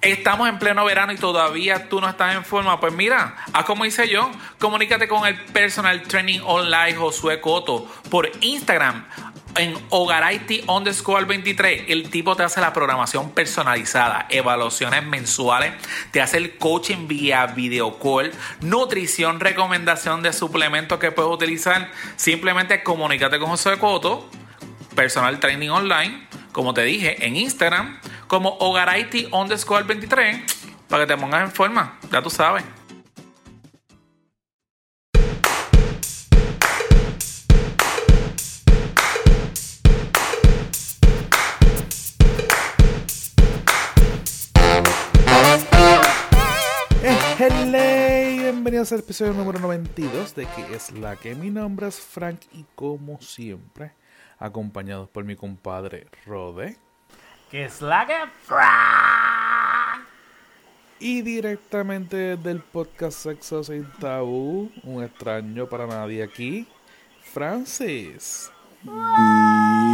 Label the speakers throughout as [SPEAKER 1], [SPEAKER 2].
[SPEAKER 1] Estamos en pleno verano y todavía tú no estás en forma. Pues mira, haz como hice yo. Comunícate con el personal training online Josué Coto por Instagram en Hogaraiti underscore 23, el tipo te hace la programación personalizada, evaluaciones mensuales, te hace el coaching vía video call, nutrición, recomendación de suplementos que puedes utilizar. Simplemente comunícate con José Coto, personal training online, como te dije, en Instagram, como Hogaraiti underscore 23, para que te pongas en forma, ya tú sabes.
[SPEAKER 2] Bienvenidos al episodio número 92 de que es la que mi nombre es Frank y como siempre, acompañados por mi compadre Rode
[SPEAKER 3] Que es la que
[SPEAKER 2] y directamente del podcast Sexo sin Tabú, un extraño para nadie aquí, Francis.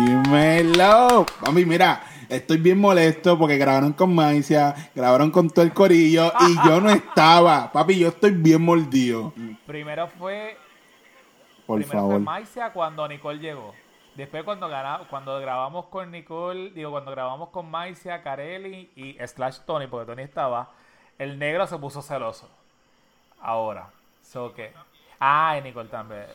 [SPEAKER 4] Dímelo. Mami, mira, estoy bien molesto porque grabaron con Maicia, grabaron con todo el corillo y yo no estaba. Papi, yo estoy bien mordido.
[SPEAKER 3] Primero fue,
[SPEAKER 4] Por
[SPEAKER 3] primero
[SPEAKER 4] favor.
[SPEAKER 3] fue Maicia cuando Nicole llegó. Después cuando, gana- cuando grabamos con Nicole, digo, cuando grabamos con Maicia, Carelli y Slash Tony, porque Tony estaba, el negro se puso celoso. Ahora. So que. Ah, y Nicole también.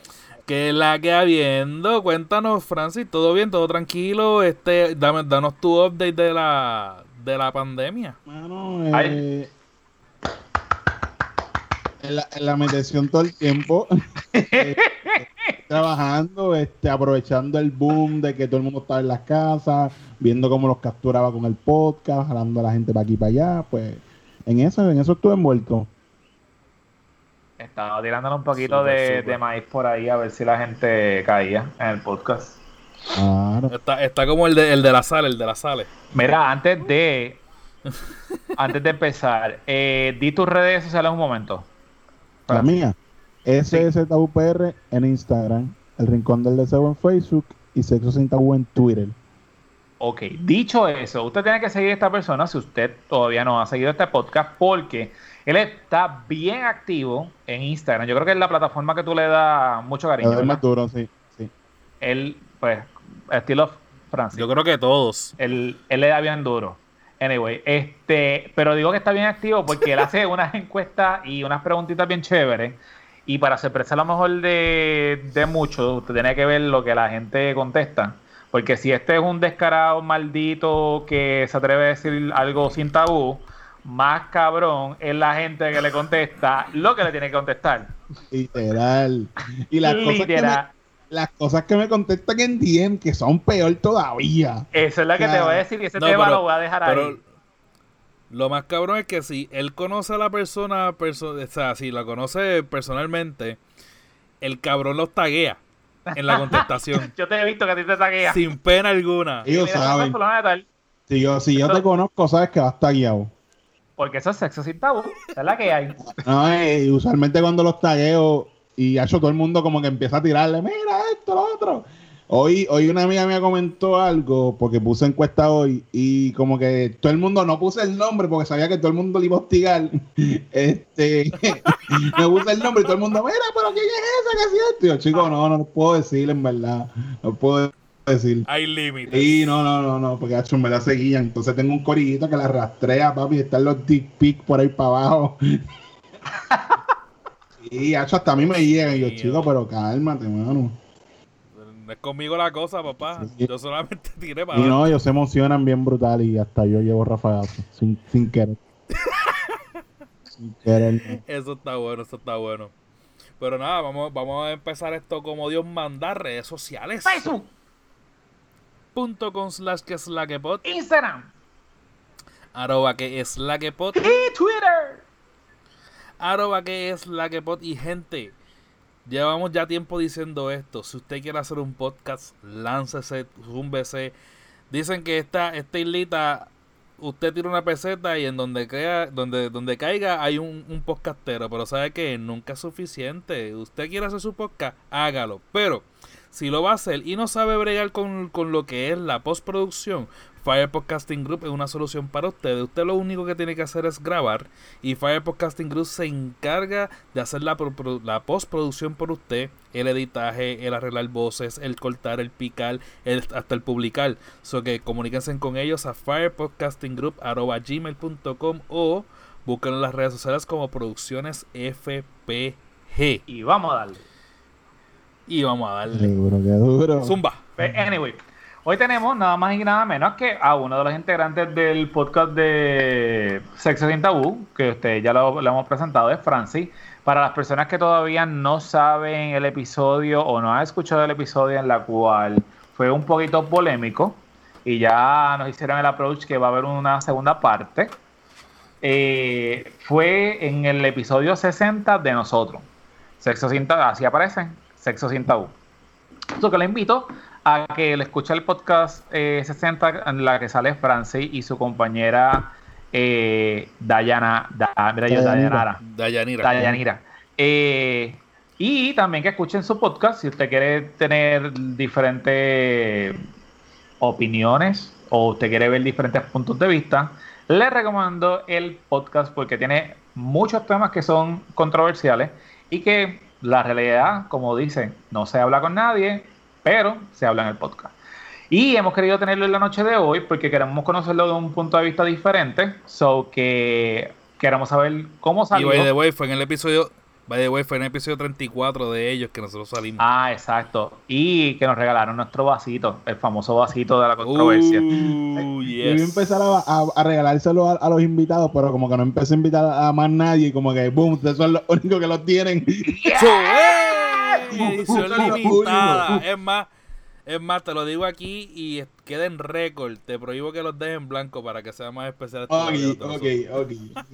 [SPEAKER 2] Que la que habiendo, cuéntanos Francis, todo bien, todo tranquilo, este, dame, danos tu update de la, de la pandemia.
[SPEAKER 4] Mano, eh, en, la, en la todo el tiempo. eh, trabajando, este, aprovechando el boom de que todo el mundo estaba en las casas, viendo cómo los capturaba con el podcast, jalando a la gente para aquí y para allá, pues en eso, en eso estuve envuelto.
[SPEAKER 3] Estaba tirándole un poquito de, maíz por ahí a ver si la gente caía en el podcast.
[SPEAKER 4] Claro.
[SPEAKER 2] Está, está como el de, el de la sala, el de la sala.
[SPEAKER 3] Mira, antes de antes de empezar, eh, di tus redes sociales un momento.
[SPEAKER 4] La mía, SSTUPR en Instagram, El Rincón del Deseo en Facebook y Sexo Sin Tabú en Twitter.
[SPEAKER 3] Ok, dicho eso, usted tiene que seguir a esta persona si usted todavía no ha seguido este podcast porque él está bien activo en Instagram. Yo creo que es la plataforma que tú le das mucho cariño. ¿verdad?
[SPEAKER 4] más duro, sí. sí.
[SPEAKER 3] Él, pues, estilo Francis.
[SPEAKER 2] Yo creo que todos.
[SPEAKER 3] Él, él le da bien duro. Anyway, este, pero digo que está bien activo porque él hace unas encuestas y unas preguntitas bien chéveres. Y para sorpresa a lo mejor de, de muchos, usted tiene que ver lo que la gente contesta. Porque si este es un descarado maldito que se atreve a decir algo sin tabú, más cabrón es la gente que le contesta lo que le tiene que contestar.
[SPEAKER 4] Literal. Y las cosas, que me, las cosas que me contestan en DM, que son peor todavía.
[SPEAKER 3] Eso es lo que te voy a decir y ese
[SPEAKER 2] No,
[SPEAKER 3] tema
[SPEAKER 2] pero-
[SPEAKER 3] lo voy a dejar
[SPEAKER 2] Pero
[SPEAKER 3] ahí.
[SPEAKER 2] Lo más cabrón es que si él conoce a la persona, perso- o sea, si la conoce personalmente, el cabrón los taguea en la contestación.
[SPEAKER 3] Yo te he visto que a ti te taguea.
[SPEAKER 2] sin pena alguna.
[SPEAKER 4] Ellos
[SPEAKER 3] Mira,
[SPEAKER 4] saben. Si yo, si yo te conozco, sabes que vas guiado.
[SPEAKER 3] Porque eso es sexo sin tabú. Esa es la que hay.
[SPEAKER 4] No, eh, y usualmente cuando los tagueo y ha hecho todo el mundo como que empieza a tirarle, mira esto, lo otro. Hoy, hoy una amiga mía comentó algo porque puse encuesta hoy y como que todo el mundo no puse el nombre porque sabía que todo el mundo le iba a hostigar. Este, me puse el nombre y todo el mundo, mira, pero ¿quién es esa que? Y yo, chico, no, no, puedo decir en verdad. No puedo decir.
[SPEAKER 2] Hay límites.
[SPEAKER 4] Sí, no, no, no, no, porque hecho me la seguían. Entonces tengo un corillito que la rastrea, papi, y están los dick pics por ahí para abajo. Y hecho hasta a mí me llegan. Y yo, chico, pero cálmate, mano.
[SPEAKER 2] No es conmigo la cosa, papá. Yo solamente tiré para
[SPEAKER 4] Y no, ellos se emocionan bien brutal y hasta yo llevo rafagazo, sin, sin querer. sin querer.
[SPEAKER 2] Eso está bueno, eso está bueno. Pero nada, vamos, vamos a empezar esto como Dios manda, redes sociales.
[SPEAKER 3] Facebook,
[SPEAKER 2] Punto con slash que es la que pot,
[SPEAKER 3] Instagram
[SPEAKER 2] arroba que es la que pot,
[SPEAKER 3] y Twitter.
[SPEAKER 2] arroba que es la que pot. Y gente, llevamos ya tiempo diciendo esto. Si usted quiere hacer un podcast, láncese, zúmbese. Dicen que esta, esta islita, usted tira una peseta y en donde, crea, donde, donde caiga hay un, un podcastero. Pero sabe que nunca es suficiente. Usted quiere hacer su podcast, hágalo. Pero si lo va a hacer y no sabe bregar con, con lo que es la postproducción, Fire Podcasting Group es una solución para ustedes. Usted lo único que tiene que hacer es grabar y Fire Podcasting Group se encarga de hacer la, la postproducción por usted, el editaje, el arreglar voces, el cortar, el picar, el, hasta el publicar. So que comuníquense con ellos a firepodcastinggroup.gmail.com o busquen en las redes sociales como Producciones FPG.
[SPEAKER 3] Y vamos a darle.
[SPEAKER 2] Y vamos a darle.
[SPEAKER 4] Seguro que duro.
[SPEAKER 2] Zumba.
[SPEAKER 3] Pues, anyway, Hoy tenemos nada más y nada menos que a uno de los integrantes del podcast de Sexo Sin Tabú, que usted ya lo, hemos presentado, es Francis. Para las personas que todavía no saben el episodio o no han escuchado el episodio en la cual fue un poquito polémico y ya nos hicieron el approach que va a haber una segunda parte, eh, fue en el episodio 60 de nosotros. Sexo Sin Tabú, así aparecen, Sexo Sin Tabú. Eso que le invito a que le escuche el podcast 60 eh, en la que sale Francis y su compañera eh, Dayana, Dayanara. Dayanira. Eh, y también que escuchen su podcast si usted quiere tener diferentes opiniones o usted quiere ver diferentes puntos de vista. Le recomiendo el podcast porque tiene muchos temas que son controversiales y que la realidad, como dicen, no se habla con nadie pero se habla en el podcast. Y hemos querido tenerlo en la noche de hoy porque queremos conocerlo de un punto de vista diferente. So que queremos saber cómo salió.
[SPEAKER 2] Y by the way, fue en el episodio. By the way, fue en el episodio 34 de ellos que nosotros salimos.
[SPEAKER 3] Ah, exacto. Y que nos regalaron nuestro vasito, el famoso vasito de la controversia.
[SPEAKER 4] Uh, Yo iba a empezar a, regalárselo a, los invitados, pero como que no empecé a invitar a más nadie, y como que, boom, ustedes son los únicos que los tienen.
[SPEAKER 2] edición limitada. Es más, es más, te lo digo aquí y queda en récord. Te prohíbo que los dejes en blanco para que sea más especial.
[SPEAKER 4] Ok, ok, ok.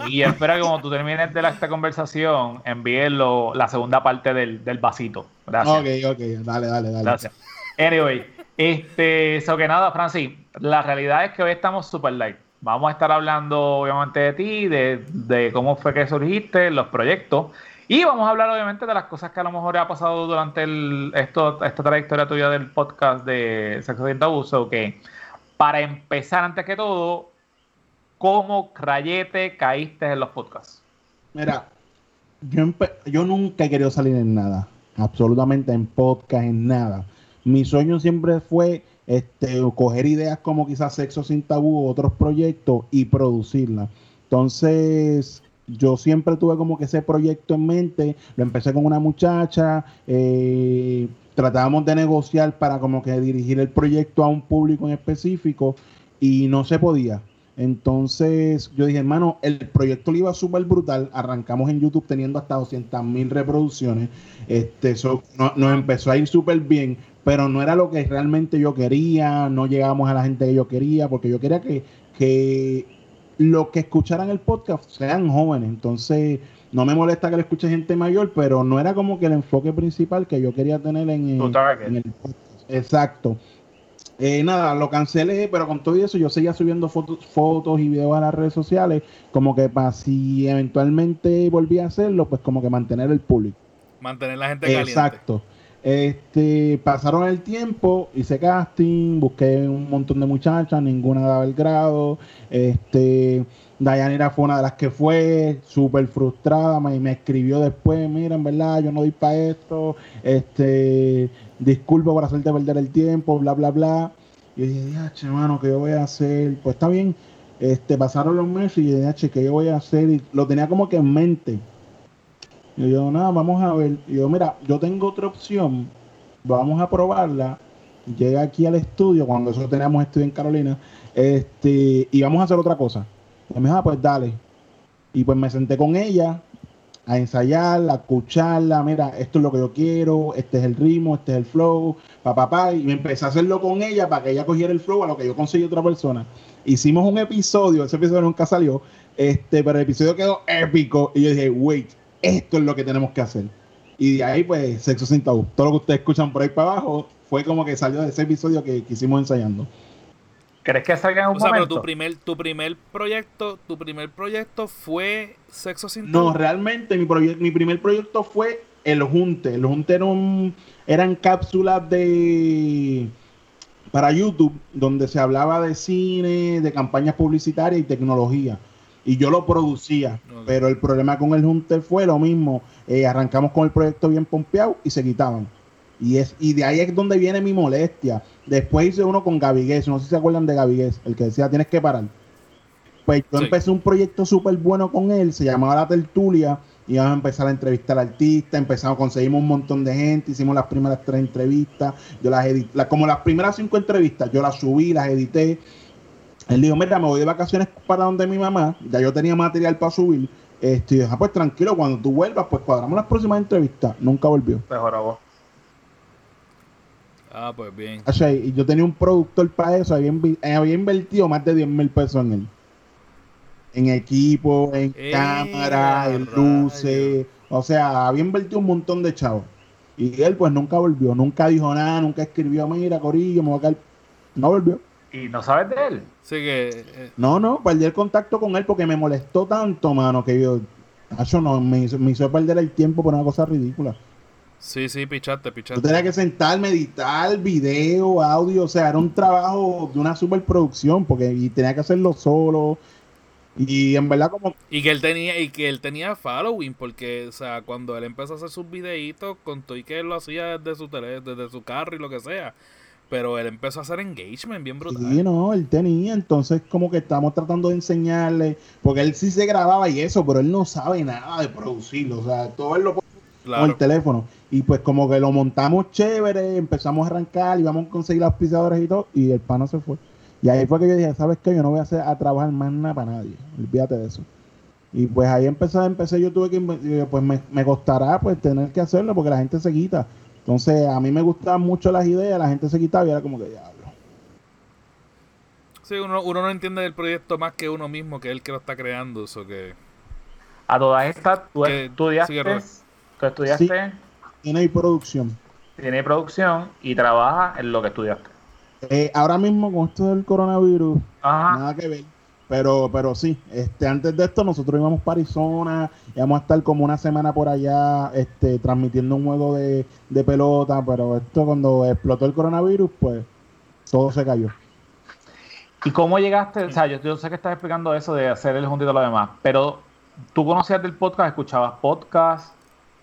[SPEAKER 3] Y espera que cuando tú termines de esta conversación, envíes la segunda parte del, vasito. Gracias.
[SPEAKER 4] Ok, ok, dale, dale, dale.
[SPEAKER 3] Gracias. Anyway, este, eso que nada, Francis, la realidad es que hoy estamos super light. Vamos a estar hablando obviamente de ti, de, de cómo fue que surgiste, los proyectos. Y vamos a hablar obviamente de las cosas que a lo mejor ha pasado durante esta trayectoria tuya del podcast de Sexo Sin Abuso, que para empezar antes que todo, ¿cómo crayete caíste en los podcasts?
[SPEAKER 4] Mira, yo, yo nunca he querido salir en nada, absolutamente en podcast, en nada. Mi sueño siempre fue este, coger ideas como quizás Sexo Sin Tabú o otros proyectos y producirlas. Entonces, yo siempre tuve como que ese proyecto en mente, lo empecé con una muchacha, eh, tratábamos de negociar para como que dirigir el proyecto a un público en específico y no se podía. Entonces yo dije, hermano, el proyecto le iba súper brutal. Arrancamos en YouTube teniendo hasta 200 mil reproducciones. Este, eso nos empezó a ir súper bien, pero no era lo que realmente yo quería. No llegábamos a la gente que yo quería, porque yo quería que, que los que escucharan el podcast sean jóvenes. Entonces, no me molesta que lo escuche gente mayor, pero no era como que el enfoque principal que yo quería tener en, el, podcast. Exacto. Eh, nada, lo cancelé, pero con todo eso yo seguía subiendo fotos, fotos y videos a las redes sociales, como que para si eventualmente volví a hacerlo, pues como que mantener el público.
[SPEAKER 2] Mantener la gente caliente.
[SPEAKER 4] Exacto. Este, pasaron el tiempo, hice casting, busqué un montón de muchachas, ninguna daba el grado. Este, Dayanira fue una de las que fue, súper frustrada, me, me escribió después, mira, en verdad, yo no doy para esto, este, disculpo por hacerte perder el tiempo, bla, bla, bla. Y yo dije, che, mano, ¿qué yo voy a hacer? Pues está bien, este, pasaron los meses y dije, che, ¿qué yo voy a hacer? Y lo tenía como que en mente y yo, nada, vamos a ver. Yo, mira, yo tengo otra opción, vamos a probarla. Llega aquí al estudio, cuando nosotros teníamos estudio en Carolina, este, y vamos a hacer otra cosa. Y me dijo, ah, pues dale. Y pues me senté con ella a ensayarla, a escucharla, mira, esto es lo que yo quiero, este es el ritmo, este es el flow, papá, pa, y me empecé a hacerlo con ella para que ella cogiera el flow a lo que yo conseguí otra persona. Hicimos un episodio, ese episodio nunca salió, este, pero el episodio quedó épico y yo dije, wait, esto es lo que tenemos que hacer. Y de ahí, pues, Sexo sin tabú. Todo lo que ustedes escuchan por ahí para abajo fue como que salió de ese episodio que, hicimos ensayando.
[SPEAKER 3] ¿Crees que salga en un o sea, Pero
[SPEAKER 2] tu primer, tu primer proyecto, tu primer proyecto fue Sexo sin tabú.
[SPEAKER 4] No, realmente mi, mi primer proyecto fue El Junte. El Junte era eran cápsulas de para YouTube donde se hablaba de cine, de campañas publicitarias y tecnología. Y yo lo producía, pero el problema con el Hunter fue lo mismo. eh, arrancamos con el proyecto bien pompeado y se quitaban. Y es y de ahí es donde viene mi molestia. Después hice uno con Gaviguez, no sé si se acuerdan de Gaviguez, el que decía tienes que parar. Pues yo
[SPEAKER 2] Sí.
[SPEAKER 4] empecé un proyecto súper bueno con él, se llamaba La Tertulia, y íbamos a empezar a entrevistar artistas, empezamos, conseguimos un montón de gente, hicimos las primeras tres entrevistas, yo las edité, como las primeras cinco entrevistas, yo las subí, las edité. Él dijo, mira, me voy de vacaciones para donde mi mamá, ya yo tenía material para subir, este, y dije, "Ah, pues tranquilo, cuando tú vuelvas, pues cuadramos las próximas entrevistas. Nunca volvió.
[SPEAKER 3] Mejor a vos.
[SPEAKER 2] Ah, pues bien.
[SPEAKER 4] Así, Y yo tenía un productor para eso, había, eh, había invertido más de 10 mil pesos en él. En equipo, en
[SPEAKER 2] ¡Eh,
[SPEAKER 4] cámara, en luces. O sea, había invertido un montón de chavos. Y él pues nunca volvió, nunca dijo nada, nunca escribió, mira, Corillo, me voy a caer. No volvió.
[SPEAKER 3] Y no sabes de él.
[SPEAKER 2] Así que, eh,
[SPEAKER 4] No, no, perdí el contacto con él porque me molestó tanto, mano, que yo... Eso no, me hizo, me hizo perder el tiempo por una cosa ridícula.
[SPEAKER 2] sí, sí, pichaste,
[SPEAKER 4] Yo
[SPEAKER 2] pichaste.
[SPEAKER 4] tenía que sentarme, editar video, audio, o sea, era un trabajo de una superproducción porque y tenía que hacerlo solo. Y en verdad como
[SPEAKER 2] Y que él tenía, y que él tenía following, porque, o sea, cuando él empezó a hacer sus videitos, contó y que él lo hacía desde su tele, desde su carro y lo que sea. Pero él empezó a hacer engagement bien brutal.
[SPEAKER 4] sí, no, él tenía, entonces como que estamos tratando de enseñarle, porque él sí se grababa y eso, pero él no sabe nada de producirlo, o sea, todo él lo pone con
[SPEAKER 2] Claro.
[SPEAKER 4] el teléfono. Y pues como que lo montamos chévere, empezamos a arrancar, íbamos a conseguir los pisadores y todo, y el pana se fue. Y ahí fue que yo dije, ¿sabes qué? Yo no voy a, hacer, a trabajar más nada para nadie, olvídate de eso. Y pues ahí empecé, empecé yo tuve que, yo, pues me, me costará pues tener que hacerlo porque la gente se quita. Entonces a mí me gustaban mucho las ideas, la gente se quitaba y era como que diablo.
[SPEAKER 2] Sí, uno, uno no entiende del proyecto más que uno mismo, que es el que lo está creando. Eso que.
[SPEAKER 3] A todas estas, tú
[SPEAKER 2] Que-
[SPEAKER 3] estudiaste,
[SPEAKER 2] Robert.
[SPEAKER 3] tú estudiaste,
[SPEAKER 4] Tiene producción.
[SPEAKER 3] tienes producción y trabajas en lo que estudiaste.
[SPEAKER 4] Eh, ahora mismo con esto del coronavirus,
[SPEAKER 3] Ajá.
[SPEAKER 4] nada que ver. Pero, pero sí, este, antes de esto nosotros íbamos para Arizona, íbamos a estar como una semana por allá, este, transmitiendo un juego de, de pelota, pero esto cuando explotó el coronavirus, pues todo se cayó.
[SPEAKER 3] ¿Y cómo llegaste? O sea, yo, yo sé que estás explicando eso de hacer el juntito y lo demás, pero tú conocías del podcast, escuchabas podcast.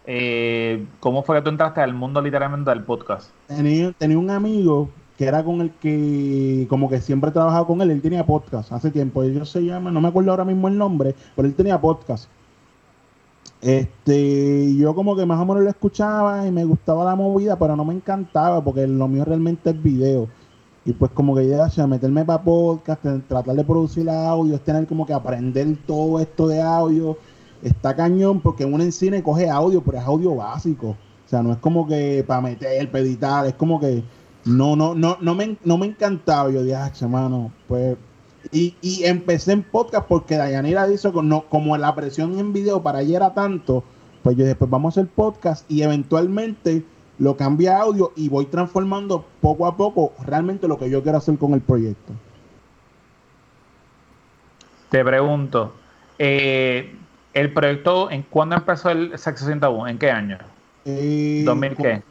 [SPEAKER 3] eh, ¿Cómo fue que tú entraste al mundo literalmente del podcast?
[SPEAKER 4] Tenía, tenía un amigo que era con el que como que siempre he trabajado con él, él tenía podcast hace tiempo, ellos se llaman, no me acuerdo ahora mismo el nombre, pero él tenía podcast. Este, yo como que más o menos lo escuchaba y me gustaba la movida, pero no me encantaba porque lo mío realmente es video. Y pues como que ya, o sea, meterme para podcast, tratar de producir audio, es tener como que aprender todo esto de audio. Está cañón porque uno en cine coge audio, pero es audio básico. O sea, no es como que para meter, para editar, es como que no, no, no, no me, no me encantaba. Yo dije, ah, mano, pues. Y, y empecé en podcast porque Dayanira dijo que no, como la presión en video para ella era tanto, pues yo dije, pues vamos a hacer podcast y eventualmente lo cambié a audio y voy transformando poco a poco realmente lo que yo quiero hacer con el proyecto.
[SPEAKER 3] Te pregunto, eh, ¿el proyecto en cuándo empezó el Sexo 101? ¿En qué año?
[SPEAKER 4] Eh,
[SPEAKER 3] ¿2000 qué?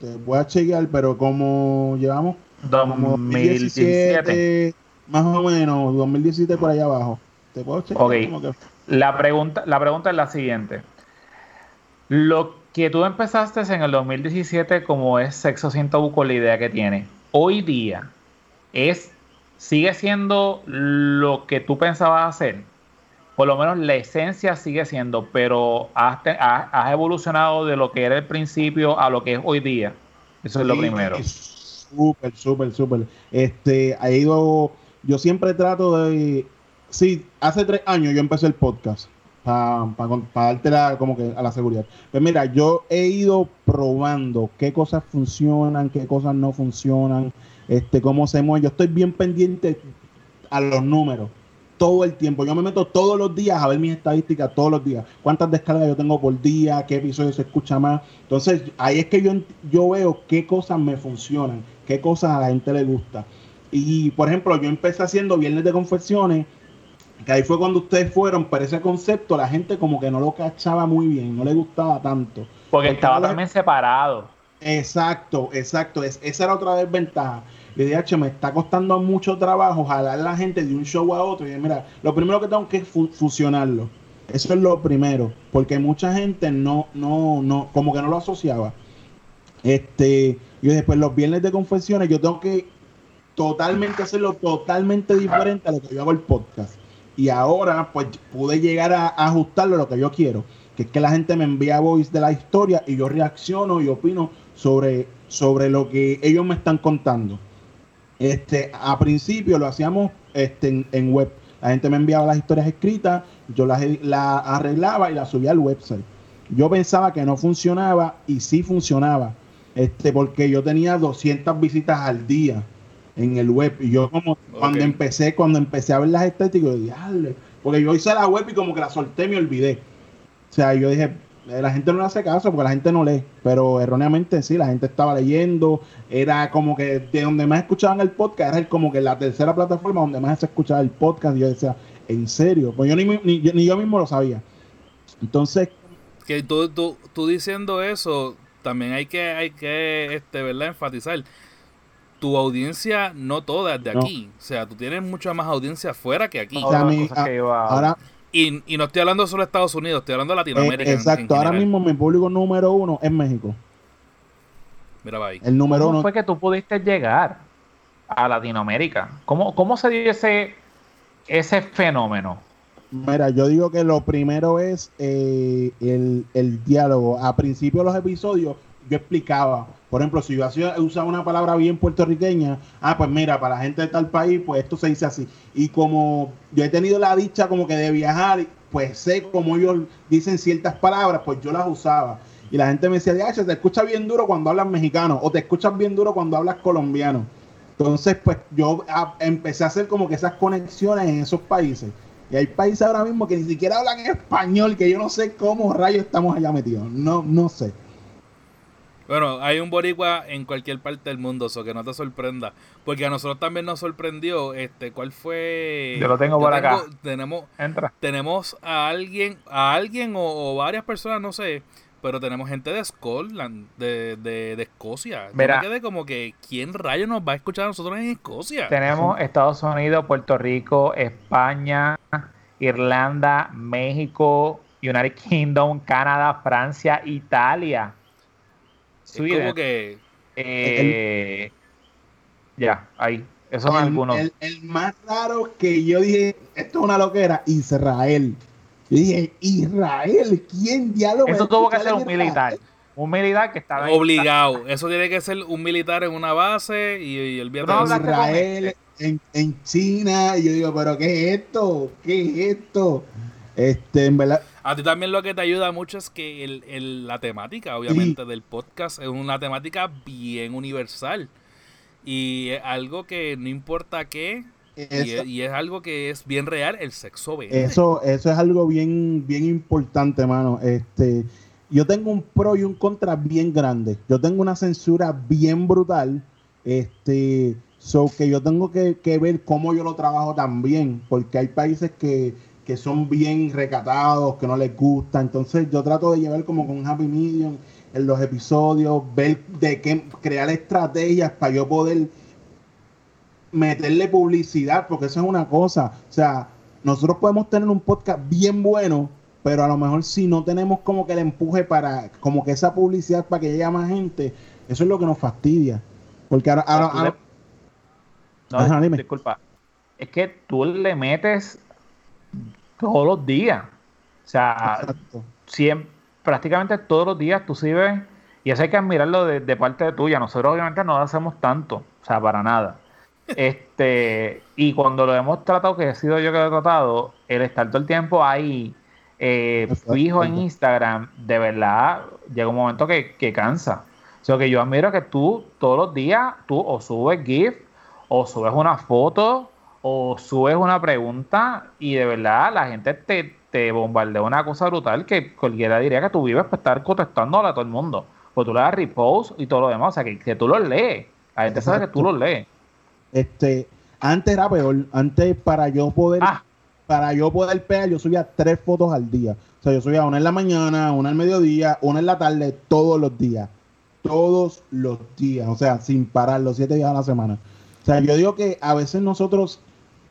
[SPEAKER 4] Te voy a chequear, pero como llevamos como
[SPEAKER 3] 2017.
[SPEAKER 4] más o menos, 2017 por allá abajo. Te puedo chequear
[SPEAKER 3] Ok.
[SPEAKER 4] como que
[SPEAKER 3] La pregunta, la pregunta es la siguiente. Lo que tú empezaste en el 2017 como es Sexo 101 con la idea que tiene, hoy día es sigue siendo lo que tú pensabas hacer. Por lo menos la esencia sigue siendo, pero has, te- has- has evolucionado de lo que era el principio a lo que es hoy día. Eso es lo primero.
[SPEAKER 4] Súper, súper, súper. Este, ha ido, yo siempre trato de, sí, hace tres años yo empecé el podcast para darte la, como que a la seguridad. Pues mira, yo he ido probando qué cosas funcionan, qué cosas no funcionan, este, cómo se mueve. Yo estoy bien pendiente a los números todo el tiempo. Yo me meto todos los días a ver mis estadísticas, todos los días. Cuántas descargas yo tengo por día, qué episodio se escucha más. Entonces, ahí es que yo, yo veo qué cosas me funcionan, qué cosas a la gente le gusta. Y, por ejemplo, yo empecé haciendo viernes de confecciones, que ahí fue cuando ustedes fueron, pero ese concepto la gente como que no lo cachaba muy bien, no le gustaba tanto.
[SPEAKER 3] Porque estaba también separado.
[SPEAKER 4] Exacto, exacto. Es, esa era otra desventaja. Y dije, "Ache, me está costando mucho trabajo jalar la gente de un show a otro. Y dije, mira, lo primero que tengo que es fu- fusionarlo. Eso es lo primero, porque mucha gente no, no, no, como que no lo asociaba. Este, y después los viernes de confesiones, yo tengo que totalmente hacerlo totalmente diferente a lo que yo hago el podcast. Y ahora, pues, pude llegar a, a ajustarlo a lo que yo quiero, que es que la gente me envía voice de la historia y yo reacciono y opino sobre, sobre lo que ellos me están contando. Este, a principio lo hacíamos este, en, en web. La gente me enviaba las historias escritas, yo las las arreglaba y las subía al website. Yo pensaba que no funcionaba y sí funcionaba. Este, porque yo tenía 200 visitas al día en el web. Y yo como cuando empecé, cuando empecé a ver las estéticas, yo dije, porque yo hice la web y como que la solté y me olvidé. O sea, yo dije, la gente no le hace caso porque la gente no lee, pero erróneamente sí, la gente estaba leyendo, era como que de donde más escuchaban el podcast, era el- como que la tercera plataforma donde más se escuchaba el podcast, y yo decía, ¿en serio? Pues yo ni, ni, yo- ni yo mismo lo sabía. Entonces,
[SPEAKER 2] Que tú, tú, tú diciendo eso, también hay que, hay que este, ¿verdad? enfatizar. Tu audiencia no toda es de
[SPEAKER 4] No.
[SPEAKER 2] aquí. O sea, tú tienes mucha más audiencia afuera que aquí.
[SPEAKER 4] o sea, mi-
[SPEAKER 3] que iba-
[SPEAKER 4] ahora,
[SPEAKER 2] Y, y no estoy hablando solo de Estados Unidos, estoy hablando de
[SPEAKER 4] eh,
[SPEAKER 2] Latinoamérica. en- en
[SPEAKER 4] exacto, ahora mismo mi público número uno es México.
[SPEAKER 2] Mira, va ahí.
[SPEAKER 4] El número
[SPEAKER 3] ¿Cómo
[SPEAKER 4] uno.
[SPEAKER 3] fue que tú pudiste llegar a Latinoamérica? ¿Cómo, cómo se dio ese, ese fenómeno?
[SPEAKER 4] Mira, yo digo que lo primero es eh, el, el diálogo. A principio de los episodios yo explicaba, por ejemplo, si yo hacía, usaba una palabra bien puertorriqueña, ah, pues mira, para la gente de tal país, pues esto se dice así. Y como yo he tenido la dicha como que de viajar, pues sé cómo ellos dicen ciertas palabras, pues yo las usaba. Y la gente me decía, "Diache, te escuchas bien duro cuando hablas mexicano o te escuchas bien duro cuando hablas colombiano. Entonces, pues yo a- empecé a hacer como que esas conexiones en esos países. Y hay países ahora mismo que ni siquiera hablan español, que yo no sé cómo rayos estamos allá metidos. No, no sé.
[SPEAKER 2] Bueno, hay un boricua en cualquier parte del mundo, eso que no te sorprenda. Porque a nosotros también nos sorprendió, este, ¿cuál fue?
[SPEAKER 3] Yo lo tengo por acá.
[SPEAKER 2] Tenemos,
[SPEAKER 3] Entra.
[SPEAKER 2] tenemos a alguien, a alguien o, o varias personas, no sé, pero tenemos gente de Scotland, de, de, de Escocia. Yo
[SPEAKER 3] Mira.
[SPEAKER 2] me quedé como que, ¿quién rayos nos va a escuchar a nosotros en Escocia?
[SPEAKER 3] Tenemos Estados Unidos, Puerto Rico, España, Irlanda, México, United Kingdom, Canadá, Francia, Italia.
[SPEAKER 2] Es
[SPEAKER 3] Sweden.
[SPEAKER 2] como que,
[SPEAKER 3] Eh, ya, ahí. Esos son
[SPEAKER 4] el,
[SPEAKER 3] algunos.
[SPEAKER 4] el- el más raro que yo dije, esto es una loquera, Israel. Yo dije, Israel, ¿quién diálogo?
[SPEAKER 3] Eso tuvo que ser un militar. Un militar que estaba ahí.
[SPEAKER 2] obligado. Eso tiene que ser un militar en una base y, y el
[SPEAKER 3] No hablaste con
[SPEAKER 4] Israel, en, en China. Y yo digo, ¿pero qué es esto? ¿Qué es esto? Este, en verdad,
[SPEAKER 2] A ti también lo que te ayuda mucho es que el, el- la temática, obviamente, del podcast es una temática bien universal. Y es algo que no importa qué, y
[SPEAKER 4] eso,
[SPEAKER 2] es, y es algo que es bien real, el sexo vende.
[SPEAKER 4] eso, eso es algo bien, bien importante, mano. Este, yo tengo un pro y un contra bien grande. Yo tengo una censura bien brutal. Este, so que yo tengo que, que ver cómo yo lo trabajo también, porque hay países que, que son bien recatados, que no les gusta. Entonces yo trato de llevar como con un happy medium en los episodios, ver de qué crear estrategias para yo poder meterle publicidad, porque eso es una cosa. O sea, nosotros podemos tener un podcast bien bueno, pero a lo mejor si no tenemos como que el empuje para, como que esa publicidad para que llegue a más gente, eso es lo que nos fastidia. Porque ahora, ahora- ahora-
[SPEAKER 3] No,
[SPEAKER 4] Ajá, dime.
[SPEAKER 3] disculpa. Es que tú le metes todos los días. O sea, siempre, prácticamente todos los días tú sí ves, y eso hay que admirarlo de, de parte de tuya. Nosotros obviamente no lo hacemos tanto, o sea, para nada. Este, y cuando lo hemos tratado, que he sido yo que lo he tratado, el estar todo el tiempo ahí eh, fijo en Instagram, de verdad, llega un momento que, que cansa. O sea, que yo admiro que tú todos los días, tú o subes GIF, o subes una foto, o subes una pregunta, y de verdad la gente te, te bombardea una cosa brutal que cualquiera diría que tú vives para estar contestándole a todo el mundo. Pues tú le das repost y todo lo demás, o sea, que, que tú los lees. La gente sabe que tú los lees.
[SPEAKER 4] Este, antes era peor. Antes para yo poder,
[SPEAKER 3] Ah.
[SPEAKER 4] para yo poder pegar, yo subía tres fotos al día. O sea, yo subía una en la mañana, una al mediodía, una en la tarde, todos los días. Todos los días. O sea, sin parar, los siete días a la semana. sea, yo digo que a veces nosotros,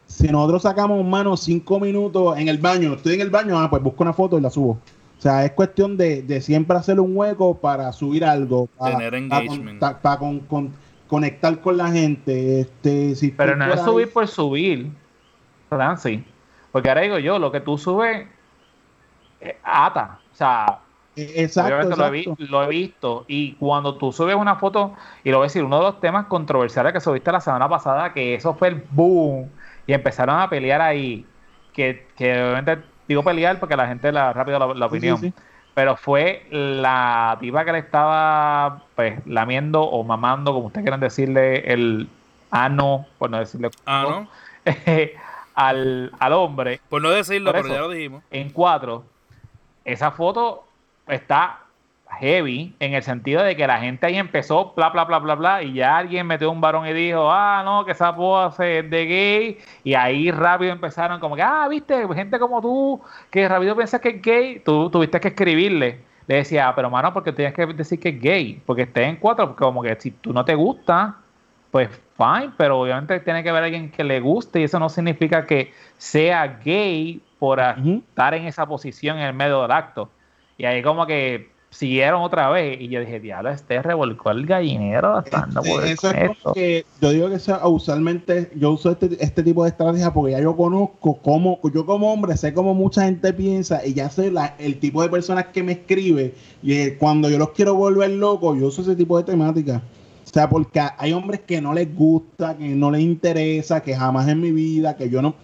[SPEAKER 4] si nosotros sacamos mano cinco minutos en el baño, estoy en el baño, ah, pues busco una foto y la subo. O sea, es cuestión de, de siempre hacer un hueco para subir algo, para,
[SPEAKER 2] Tener engagement.
[SPEAKER 4] para con- con- conectar con la gente. Este, si
[SPEAKER 3] Pero no
[SPEAKER 4] por
[SPEAKER 3] es subir por subir, Francis. Porque ahora digo yo, lo que tú subes, eh, ata. O sea,
[SPEAKER 4] Eh, Exacto,
[SPEAKER 3] he, lo he visto. Y cuando tú subes una foto, y lo voy a decir, uno de los temas controversiales que subiste la semana pasada, que eso fue el boom, y empezaron a pelear ahí, que, que obviamente digo pelear porque la gente la rápido la, la
[SPEAKER 4] Sí,
[SPEAKER 3] opinión.
[SPEAKER 4] sí, sí.
[SPEAKER 3] Pero fue la tipa que le estaba pues lamiendo o mamando, como ustedes quieran decirle, el ano, por no decirle
[SPEAKER 2] Ah, ¿no?
[SPEAKER 3] al, al hombre
[SPEAKER 2] Por no decirlo,
[SPEAKER 3] Por
[SPEAKER 2] pero
[SPEAKER 3] eso.
[SPEAKER 2] ya lo dijimos.
[SPEAKER 3] en cuatro, esa foto está heavy en el sentido de que la gente ahí empezó bla bla bla bla bla y ya alguien metió un varón y dijo ah no que esa pose es de gay y ahí rápido empezaron como que ah viste gente como tú que rápido piensas que es gay tú tuviste que escribirle le decía "Ah, pero mano porque tienes que decir que es gay porque esté en cuatro porque como que si tú no te gusta pues fine, pero obviamente tiene que haber alguien que le guste y eso no significa que sea gay por estar en esa posición en el medio del acto. Y ahí como que siguieron otra vez y yo dije, diablo, este revolcó el gallinero bastante por
[SPEAKER 4] eso es
[SPEAKER 3] esto".
[SPEAKER 4] como que yo digo que eso, usualmente yo uso este, este tipo de estrategia porque ya yo conozco cómo, yo como hombre sé cómo mucha gente piensa y ya sé la- el tipo de personas que me escribe y eh, cuando yo los quiero volver locos yo uso ese tipo de temática. O sea, porque hay hombres que no les gusta, que no les interesa, que jamás en mi vida, que yo no...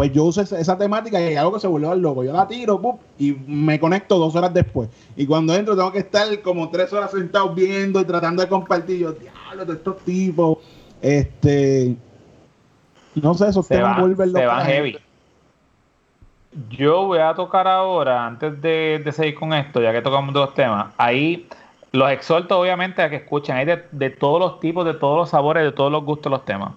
[SPEAKER 4] Pues yo uso esa, esa temática y hay algo que se vuelve al loco. Yo la tiro ¡pum! y me conecto dos horas después. Y cuando entro tengo que estar como tres horas sentado viendo y tratando de compartir. Yo, diablo, de estos tipos. Este. No sé, esos
[SPEAKER 3] se
[SPEAKER 4] temas
[SPEAKER 3] va,
[SPEAKER 4] vuelven
[SPEAKER 3] se
[SPEAKER 4] locos a
[SPEAKER 3] va
[SPEAKER 4] la
[SPEAKER 3] heavy. Yo voy a tocar ahora, antes de, de seguir con esto, ya que tocamos dos temas, ahí los exhorto obviamente a que escuchen, hay de, de todos los tipos, de todos los sabores, de todos los gustos los temas.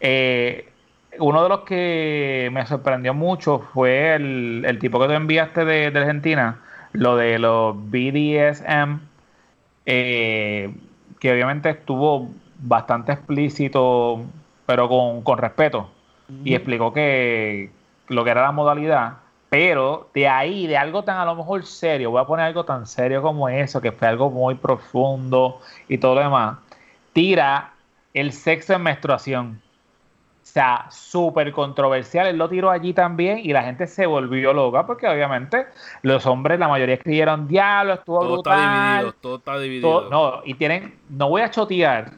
[SPEAKER 3] Eh, uno de los que me sorprendió mucho fue el, el tipo que tú enviaste de, de Argentina, lo de los BDSM, eh, que obviamente estuvo bastante explícito, pero con, con respeto y explicó que lo que era la modalidad, pero de ahí, de algo tan a lo mejor serio, voy a poner algo tan serio como eso, que fue algo muy profundo y todo lo demás, tira el sexo en menstruación. O sea, súper controversial. Él lo tiró allí también y la gente se volvió loca porque obviamente los hombres, la mayoría escribieron, diablo, estuvo
[SPEAKER 2] Todo
[SPEAKER 3] brutal.
[SPEAKER 2] está dividido, todo está dividido.
[SPEAKER 3] Todo- no, y tienen, no voy a chotear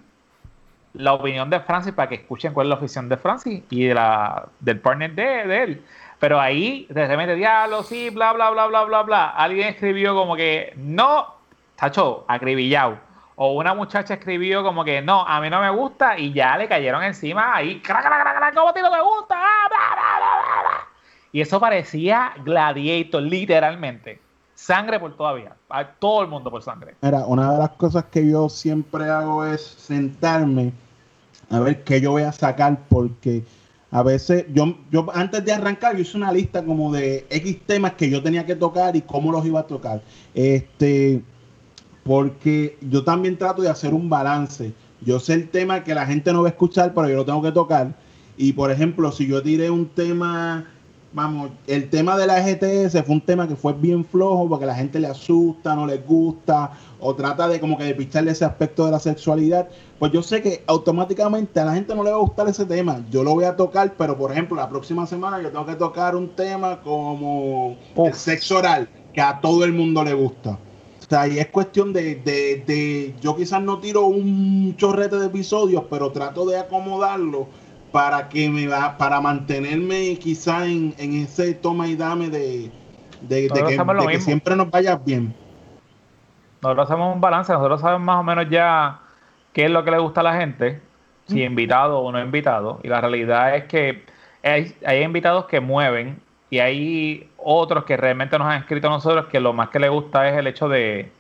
[SPEAKER 3] la opinión de Francis para que escuchen cuál es la opinión de Francis y de la, del partner de, de él. Pero ahí, de repente, diablo, sí, bla, bla, bla, bla, bla, bla. Alguien escribió como que, no, tacho, acribillado. O una muchacha escribió como que, no, a mí no me gusta y ya le cayeron encima ahí, ¿cómo ti no te gusta? Ah, bla, bla, bla. Y eso parecía gladiator, literalmente. Sangre por todavía. Todo el mundo por sangre.
[SPEAKER 4] Mira, una de las cosas que yo siempre hago es sentarme a ver qué yo voy a sacar porque a veces yo, yo antes de arrancar yo hice una lista como de X temas que yo tenía que tocar y cómo los iba a tocar. Este, porque yo también trato de hacer un balance. Yo sé el tema que la gente no va a escuchar, pero yo lo tengo que tocar. Y por ejemplo, si yo tiré un tema, vamos, el tema de la GTS fue un tema que fue bien flojo porque la gente le asusta, no les gusta, o trata de como que de picharle ese aspecto de la sexualidad. Pues yo sé que automáticamente a la gente no le va a gustar ese tema. Yo lo voy a tocar, pero por ejemplo, la próxima semana yo tengo que tocar un tema como el sexo oral, que a todo el mundo le gusta. O sea, y es cuestión de, de, de- yo quizás no tiro un chorrete de episodios, pero trato de acomodarlo para que me va, para mantenerme quizás en, en ese toma y dame de, de, que, que siempre nos vaya bien.
[SPEAKER 3] Nosotros hacemos un balance, nosotros sabemos más o menos ya qué es lo que le gusta a la gente, si invitado o no invitado. Y la realidad es que hay, hay invitados que mueven y hay otros que realmente nos han escrito a nosotros que lo más que les gusta es el hecho de,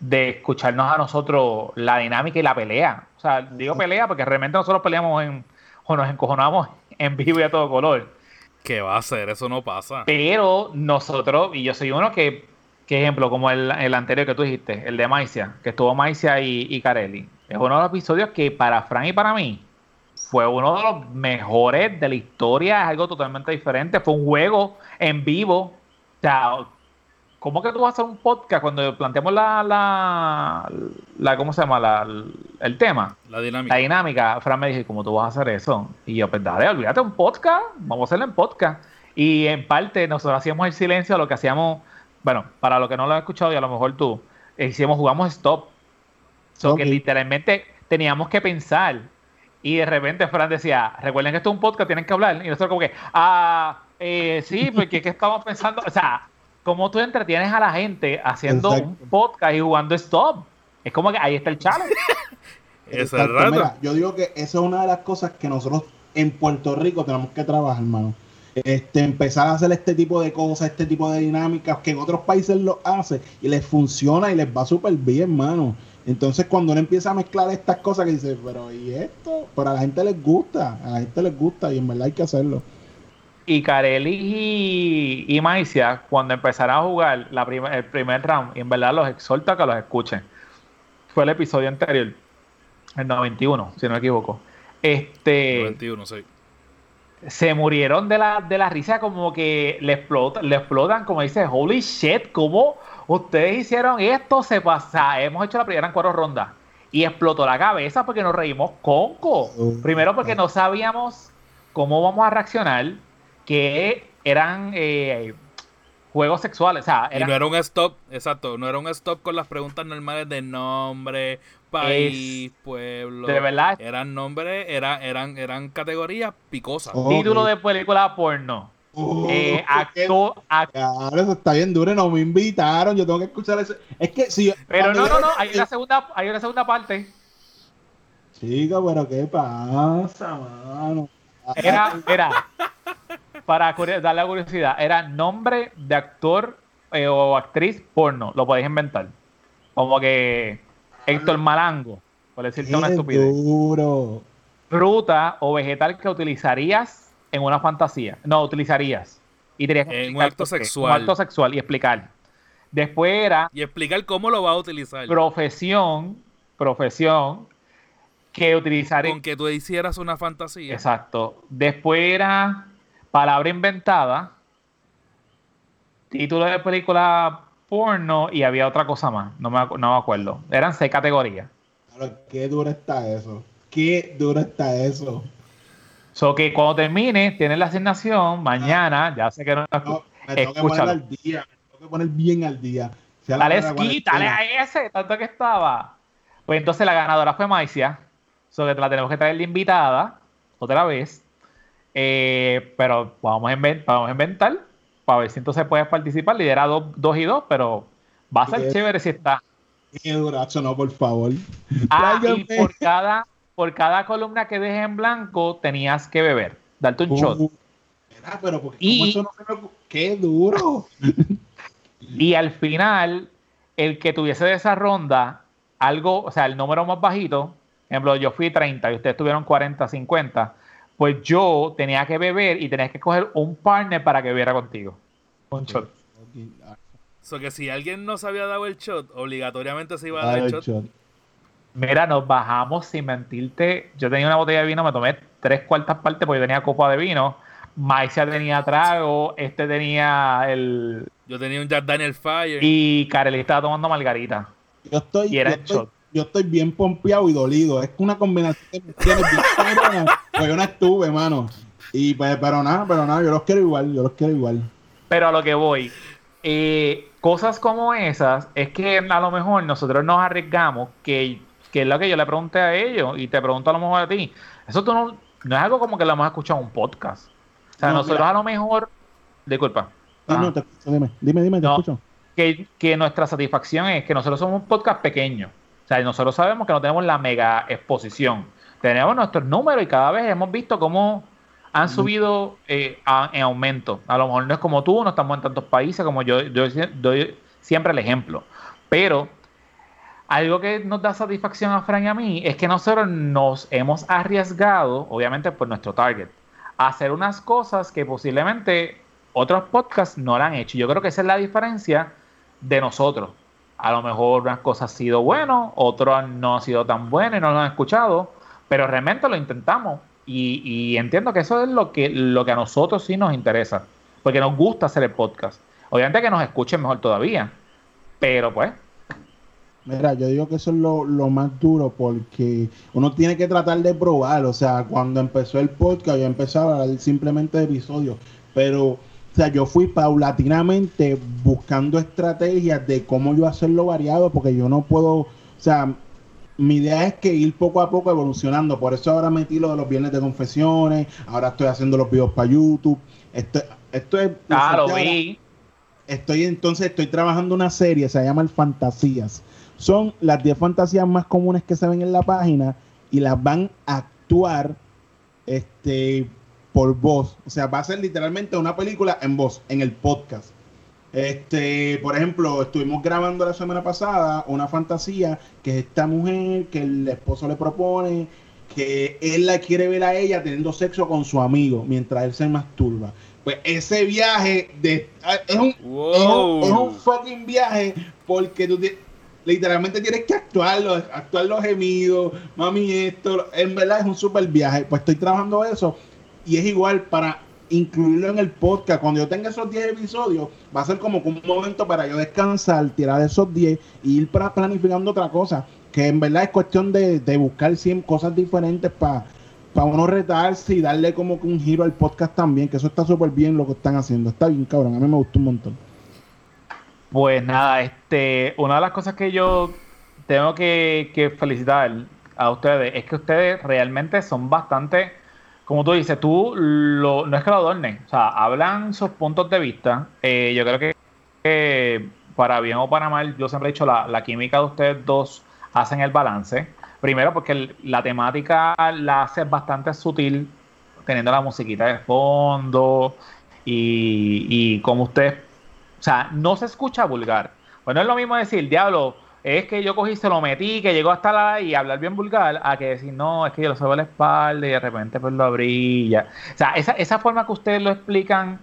[SPEAKER 3] de escucharnos a nosotros la dinámica y la pelea. O sea, digo pelea porque realmente nosotros peleamos en, o nos encojonamos en vivo y a todo color.
[SPEAKER 2] ¿Qué va a hacer? Eso no pasa.
[SPEAKER 3] Pero nosotros, y yo soy uno que, que ejemplo, como el, el anterior que tú dijiste, el de Maicia, que estuvo Maicia y, y Carelli, es uno de los episodios que para Fran y para mí fue uno de los mejores de la historia, es algo totalmente diferente, fue un juego en vivo. O sea, ¿cómo que tú vas a hacer un podcast cuando planteamos la, la, la ¿cómo se llama? La, el tema.
[SPEAKER 2] La dinámica.
[SPEAKER 3] La dinámica. Fran me dijo, ¿cómo tú vas a hacer eso? Y yo, pues dale, olvídate un podcast, vamos a hacerlo en podcast. Y en parte nosotros hacíamos el silencio, lo que hacíamos, bueno, para lo que no lo has escuchado y a lo mejor tú, hicimos, jugamos stop. So que literalmente teníamos que pensar. Y de repente Fran decía, recuerden que esto es un podcast, tienen que hablar. Y nosotros como que, ah, eh, sí, porque es que estamos pensando, o sea, cómo tú entretienes a la gente haciendo
[SPEAKER 4] Exacto.
[SPEAKER 3] un podcast y jugando stop. Es como que ahí está el challenge.
[SPEAKER 4] Exacto,
[SPEAKER 2] rato.
[SPEAKER 4] mira, yo digo que eso es una de las cosas que nosotros en Puerto Rico tenemos que trabajar, hermano. Este, empezar a hacer este tipo de cosas, este tipo de dinámicas que en otros países lo hace y les funciona y les va súper bien, hermano. Entonces cuando uno empieza a mezclar estas cosas que dice, pero ¿y esto? Pero a la gente les gusta, a la gente les gusta y en verdad hay que hacerlo.
[SPEAKER 3] Y Carelli y, y Maicia, cuando empezaron a jugar la prim- el primer round, y en verdad los exhorto a que los escuchen. Fue el episodio anterior, el 91, si no me equivoco. Este
[SPEAKER 2] 21, sí.
[SPEAKER 3] se murieron de la, de la risa, como que le explotan, le explotan, como dice, holy shit, ¿cómo ustedes hicieron esto? Se pasa, hemos hecho la primera en cuatro rondas. Y explotó la cabeza porque nos reímos conco. Primero porque no sabíamos cómo vamos a reaccionar, que eran eh, juegos sexuales. O sea,
[SPEAKER 2] Y no era un stop, exacto, no era un stop con las preguntas normales de nombre, país, pueblo.
[SPEAKER 3] de verdad,
[SPEAKER 2] Eran nombres, era, eran, eran categorías picosas.
[SPEAKER 4] Oh.
[SPEAKER 3] título de película porno.
[SPEAKER 4] Oh,
[SPEAKER 3] Eh,
[SPEAKER 4] qué-
[SPEAKER 3] acto- act-
[SPEAKER 4] Claro, eso está bien duro no me invitaron. Yo tengo que escuchar eso. Es que si yo-
[SPEAKER 3] pero no, no, no, hay una segunda, hay una segunda parte.
[SPEAKER 4] Chica, pero ¿qué pasa, mano?
[SPEAKER 3] Era, era, para darle la curiosidad, era nombre de actor eh, o actriz porno. Lo podéis inventar. Como que Héctor Malango, por decirte una
[SPEAKER 4] Qué
[SPEAKER 3] estupidez.
[SPEAKER 4] duro.
[SPEAKER 3] Fruta o vegetal que utilizarías en una fantasía. No, utilizarías. Y tenías que
[SPEAKER 2] En un acto sexual.
[SPEAKER 3] Un acto sexual y explicar. Después era
[SPEAKER 2] Y explicar cómo lo va a utilizar.
[SPEAKER 3] profesión, profesión que utilizaría.
[SPEAKER 2] Con que tú hicieras una fantasía.
[SPEAKER 3] Exacto. Después era palabra inventada, título de película porno y había otra cosa más. No me, no me acuerdo. Eran seis categorías.
[SPEAKER 4] Claro, qué duro está eso. Qué duro está eso.
[SPEAKER 3] So que cuando termine, tienes la asignación. Mañana, ya sé que no.
[SPEAKER 4] No, me tengo que poner al día. Me tengo que poner bien al día.
[SPEAKER 3] Dale
[SPEAKER 4] cuarentena.
[SPEAKER 3] dale a ese, tanto que estaba. Pues entonces la ganadora fue Maicia. So que te la tenemos que traer de invitada otra vez. Eh, pero vamos a, inven- vamos a inventar para ver si entonces puedes participar. Lidera dos, dos y dos, pero va a ser chévere si está.
[SPEAKER 4] Qué durazo, no, por favor.
[SPEAKER 3] Ah, y por cada, por cada columna que dejes en blanco tenías que beber. Darte un shot.
[SPEAKER 4] Uh, mira, pero porque
[SPEAKER 3] Y-
[SPEAKER 4] ¿cómo eso no se me ocu- Qué duro.
[SPEAKER 3] Y al final, el que tuviese de esa ronda, algo, o sea, el número más bajito, ejemplo, yo fui 30 y ustedes tuvieron 40, 50, pues yo tenía que beber y tenías que coger un partner para que bebiera contigo. Un shot.
[SPEAKER 2] So que si alguien no se había dado el shot, obligatoriamente se iba a dar el
[SPEAKER 4] el
[SPEAKER 2] shot.
[SPEAKER 4] shot.
[SPEAKER 3] Mira, nos bajamos sin mentirte. Yo tenía una botella de vino, me tomé tres cuartas partes porque yo tenía copa de vino. Maicia tenía trago, este tenía el.
[SPEAKER 2] Yo tenía un Jack Daniel Fire.
[SPEAKER 3] Y Kareli estaba tomando margarita.
[SPEAKER 4] Yo estoy,
[SPEAKER 3] Y era
[SPEAKER 4] yo,
[SPEAKER 3] el
[SPEAKER 4] estoy,
[SPEAKER 3] shot.
[SPEAKER 4] yo estoy bien pompeado y dolido. Es una combinación de emociones bien Pues yo no estuve, mano. Y pues, pero nada, pero nada, yo los quiero igual, yo los quiero igual.
[SPEAKER 3] Pero a lo que voy, eh, cosas como esas, es que a lo mejor nosotros nos arriesgamos, que, que es lo que yo le pregunté a ellos y te pregunto a lo mejor a ti. Eso tú no, no es algo como que lo hemos escuchado en un podcast. O sea,
[SPEAKER 4] No,
[SPEAKER 3] nosotros
[SPEAKER 4] mira.
[SPEAKER 3] a lo mejor, disculpa,
[SPEAKER 4] No, no, te escucho, dime, dime, dime, te
[SPEAKER 3] No.
[SPEAKER 4] escucho.
[SPEAKER 3] que, que nuestra satisfacción es que nosotros somos un podcast pequeño. O sea, nosotros sabemos que no tenemos la mega exposición. Tenemos nuestros números y cada vez hemos visto cómo han subido eh, a- en aumento. A lo mejor no es como tú, no estamos en tantos países como yo, yo doy siempre el ejemplo. Pero algo que nos da satisfacción a Fran y a mí es que nosotros nos hemos arriesgado, obviamente por nuestro target, a hacer unas cosas que posiblemente otros podcasts no lo han hecho. Yo creo que esa es la diferencia de nosotros. A lo mejor unas cosas han sido buenas, otras no han sido tan buenas y no lo han escuchado, pero realmente lo intentamos. Y, y, entiendo que eso es lo que, lo que a nosotros sí nos interesa, porque nos gusta hacer el podcast. Obviamente que nos escuchen mejor todavía, pero pues
[SPEAKER 4] Mira, yo digo que eso es lo, más duro porque uno tiene que tratar de probar. O sea, cuando empezó el podcast, yo empezaba a hablar simplemente de episodios. Pero, o sea, yo fui paulatinamente buscando estrategias de cómo yo hacerlo variado porque yo no puedo, o sea, mi idea es que ir poco a poco evolucionando. Por eso ahora metí lo de los viernes de confesiones. Ahora estoy haciendo los videos para YouTube. Esto, esto es.
[SPEAKER 3] Claro, vi.
[SPEAKER 4] Estoy entonces, estoy trabajando una serie, se llama El Fantasías son las 10 fantasías más comunes que se ven en la página y las van a actuar este, por voz. O sea, va a ser literalmente una película en voz, en el podcast. Este, por ejemplo, estuvimos grabando la semana pasada una fantasía que es esta mujer que el esposo le propone que él la quiere ver a ella teniendo sexo con su amigo mientras él se masturba. Pues ese viaje de, es, un, es, un, fucking viaje porque tú literalmente tienes que actuarlo, actuar los gemidos, mami, esto, en verdad es un super viaje. Pues estoy trabajando eso y es igual para incluirlo en el podcast. Cuando yo tenga esos 10 episodios, va a ser como un momento para yo descansar, tirar esos 10 y ir para planificando otra cosa. Que en verdad es cuestión de, buscar 100 cosas diferentes para para uno retarse y darle como un giro al podcast también, que eso está súper bien lo que están haciendo. Está bien, cabrón. A mí me gustó un montón.
[SPEAKER 3] Pues nada, este, una de las cosas que yo tengo que, felicitar a ustedes es que ustedes realmente son bastante, como tú dices, tú lo, no es que lo adornen, o sea, hablan sus puntos de vista. Eh, yo creo que para bien o para mal, yo siempre he dicho, la, la química de ustedes dos hacen el balance. Primero porque la temática la hace bastante sutil, teniendo la musiquita de fondo y, y como ustedes o sea, no se escucha vulgar. Bueno, es lo mismo decir, diablo, es que yo cogí, se lo metí, que llegó hasta la y hablar bien vulgar, a que decir, no, es que yo lo subo a la espalda y de repente pues lo abrilla. O sea, esa, esa forma que ustedes lo explican,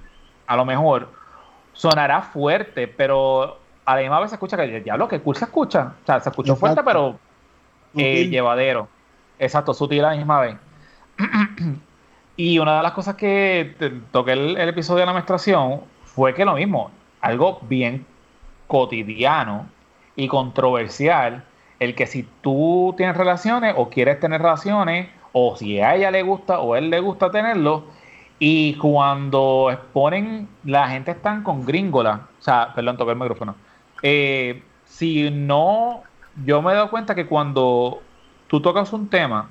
[SPEAKER 3] a lo mejor sonará fuerte, pero a la misma vez se escucha que, diablo, que cool se escucha. O sea, se escuchó fuerte, pero eh, llevadero. Exacto, sutil a la misma vez. y una de las cosas que toqué el episodio de la menstruación fue que lo mismo, algo bien cotidiano y controversial, el que si tú tienes relaciones o quieres tener relaciones, o si a ella le gusta o él le gusta tenerlo, y cuando exponen, la gente están con gringola, o sea, perdón, toqué el micrófono. Eh, si no, yo me he dado cuenta que cuando tú tocas un tema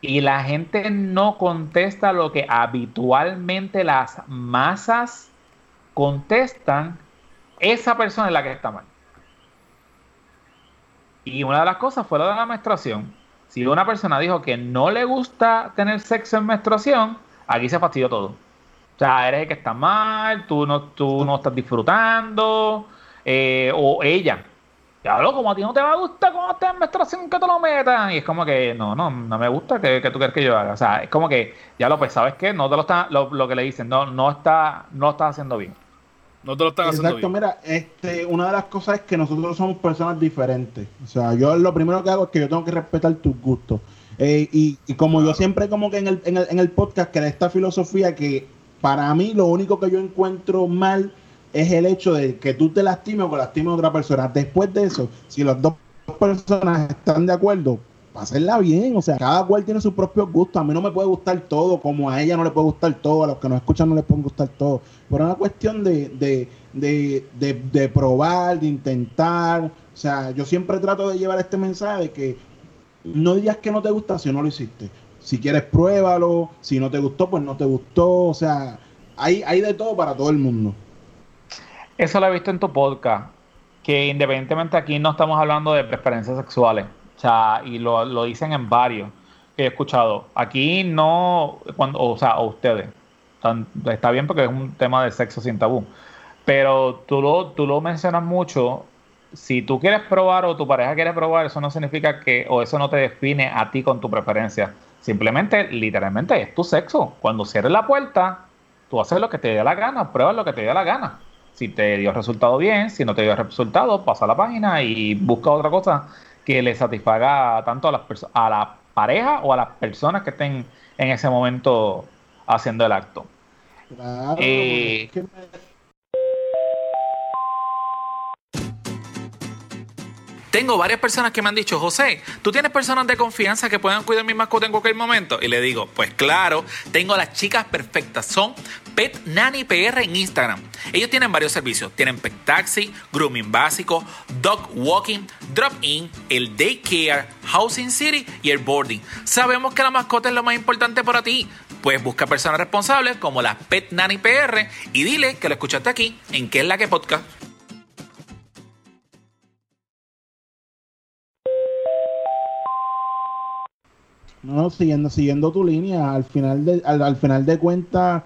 [SPEAKER 3] y la gente no contesta lo que habitualmente las masas contestan, esa persona es la que está mal. Y una de las cosas fue lo de la menstruación. Si una persona dijo que no le gusta tener sexo en menstruación, aquí se fastidió todo. O sea, eres el que está mal, tú no, tú no estás disfrutando, eh, o ella. Ya lo como a ti no te va a gustar cuando estés en menstruación que te lo metan. Y es como que, no, no, no me gusta que, tú quieres que yo haga. O sea, es como que, ya lo pues, ¿sabes qué? No te lo está, lo, lo que le dicen, no, no está, no estás haciendo bien.
[SPEAKER 2] No te lo están haciendo
[SPEAKER 4] Exacto, mira, este, una de las cosas es que nosotros somos personas diferentes. O sea, yo lo primero que hago es que yo tengo que respetar tus gustos. Eh, y, como yo siempre como que en el, en, el, en el podcast creé esta filosofía que para mí lo único que yo encuentro mal es el hecho de que tú te lastimes o que lastimes a otra persona. Después de eso, si las dos personas están de acuerdo, hacerla bien, o sea, cada cual tiene sus propios gustos. A mí no me puede gustar todo, como a ella no le puede gustar todo, a los que nos escuchan no les puede gustar todo. Pero es una cuestión de, de, de, de, probar, de intentar. O sea, yo siempre trato de llevar este mensaje de que no digas que no te gusta si no lo hiciste. Si quieres, pruébalo. Si no te gustó, pues no te gustó. O sea, hay, hay de todo para todo el mundo.
[SPEAKER 3] Eso lo he visto en tu podcast, que independientemente aquí no estamos hablando de preferencias sexuales o sea, y lo, lo dicen en varios he escuchado. Aquí no, cuando, o sea, o ustedes. Está bien porque es un tema de sexo sin tabú. Pero tú lo, tú lo mencionas mucho. Si tú quieres probar o tu pareja quiere probar, eso no significa que, o eso no te define a ti con tu preferencia. Simplemente, literalmente, es tu sexo. Cuando cierres la puerta, tú haces lo que te dé la gana, pruebas lo que te dé la gana. Si te dio resultado bien, si no te dio resultado, pasa a la página y busca otra cosa que le satisfaga tanto a, las a la pareja o a las personas que estén en ese momento haciendo el acto.
[SPEAKER 4] Claro,
[SPEAKER 3] Eh,
[SPEAKER 4] es que me-
[SPEAKER 1] Tengo varias personas que me han dicho, José, ¿tú tienes personas de confianza que puedan cuidar mi mascota en cualquier momento? Y le digo, pues claro, tengo a las chicas perfectas. Son Pet Nanny PR en Instagram. Ellos tienen varios servicios. Tienen Pet Taxi, Grooming Básico, Dog Walking, Drop In, el Daycare, Housing City y el Boarding. Sabemos que la mascota es lo más importante para ti. Pues busca personas responsables como las Pet Nanny PR y dile que lo escuchaste aquí en ¿Qué es la que podcast?
[SPEAKER 4] No, siguiendo, siguiendo tu línea, al final de, al, al final de cuentas,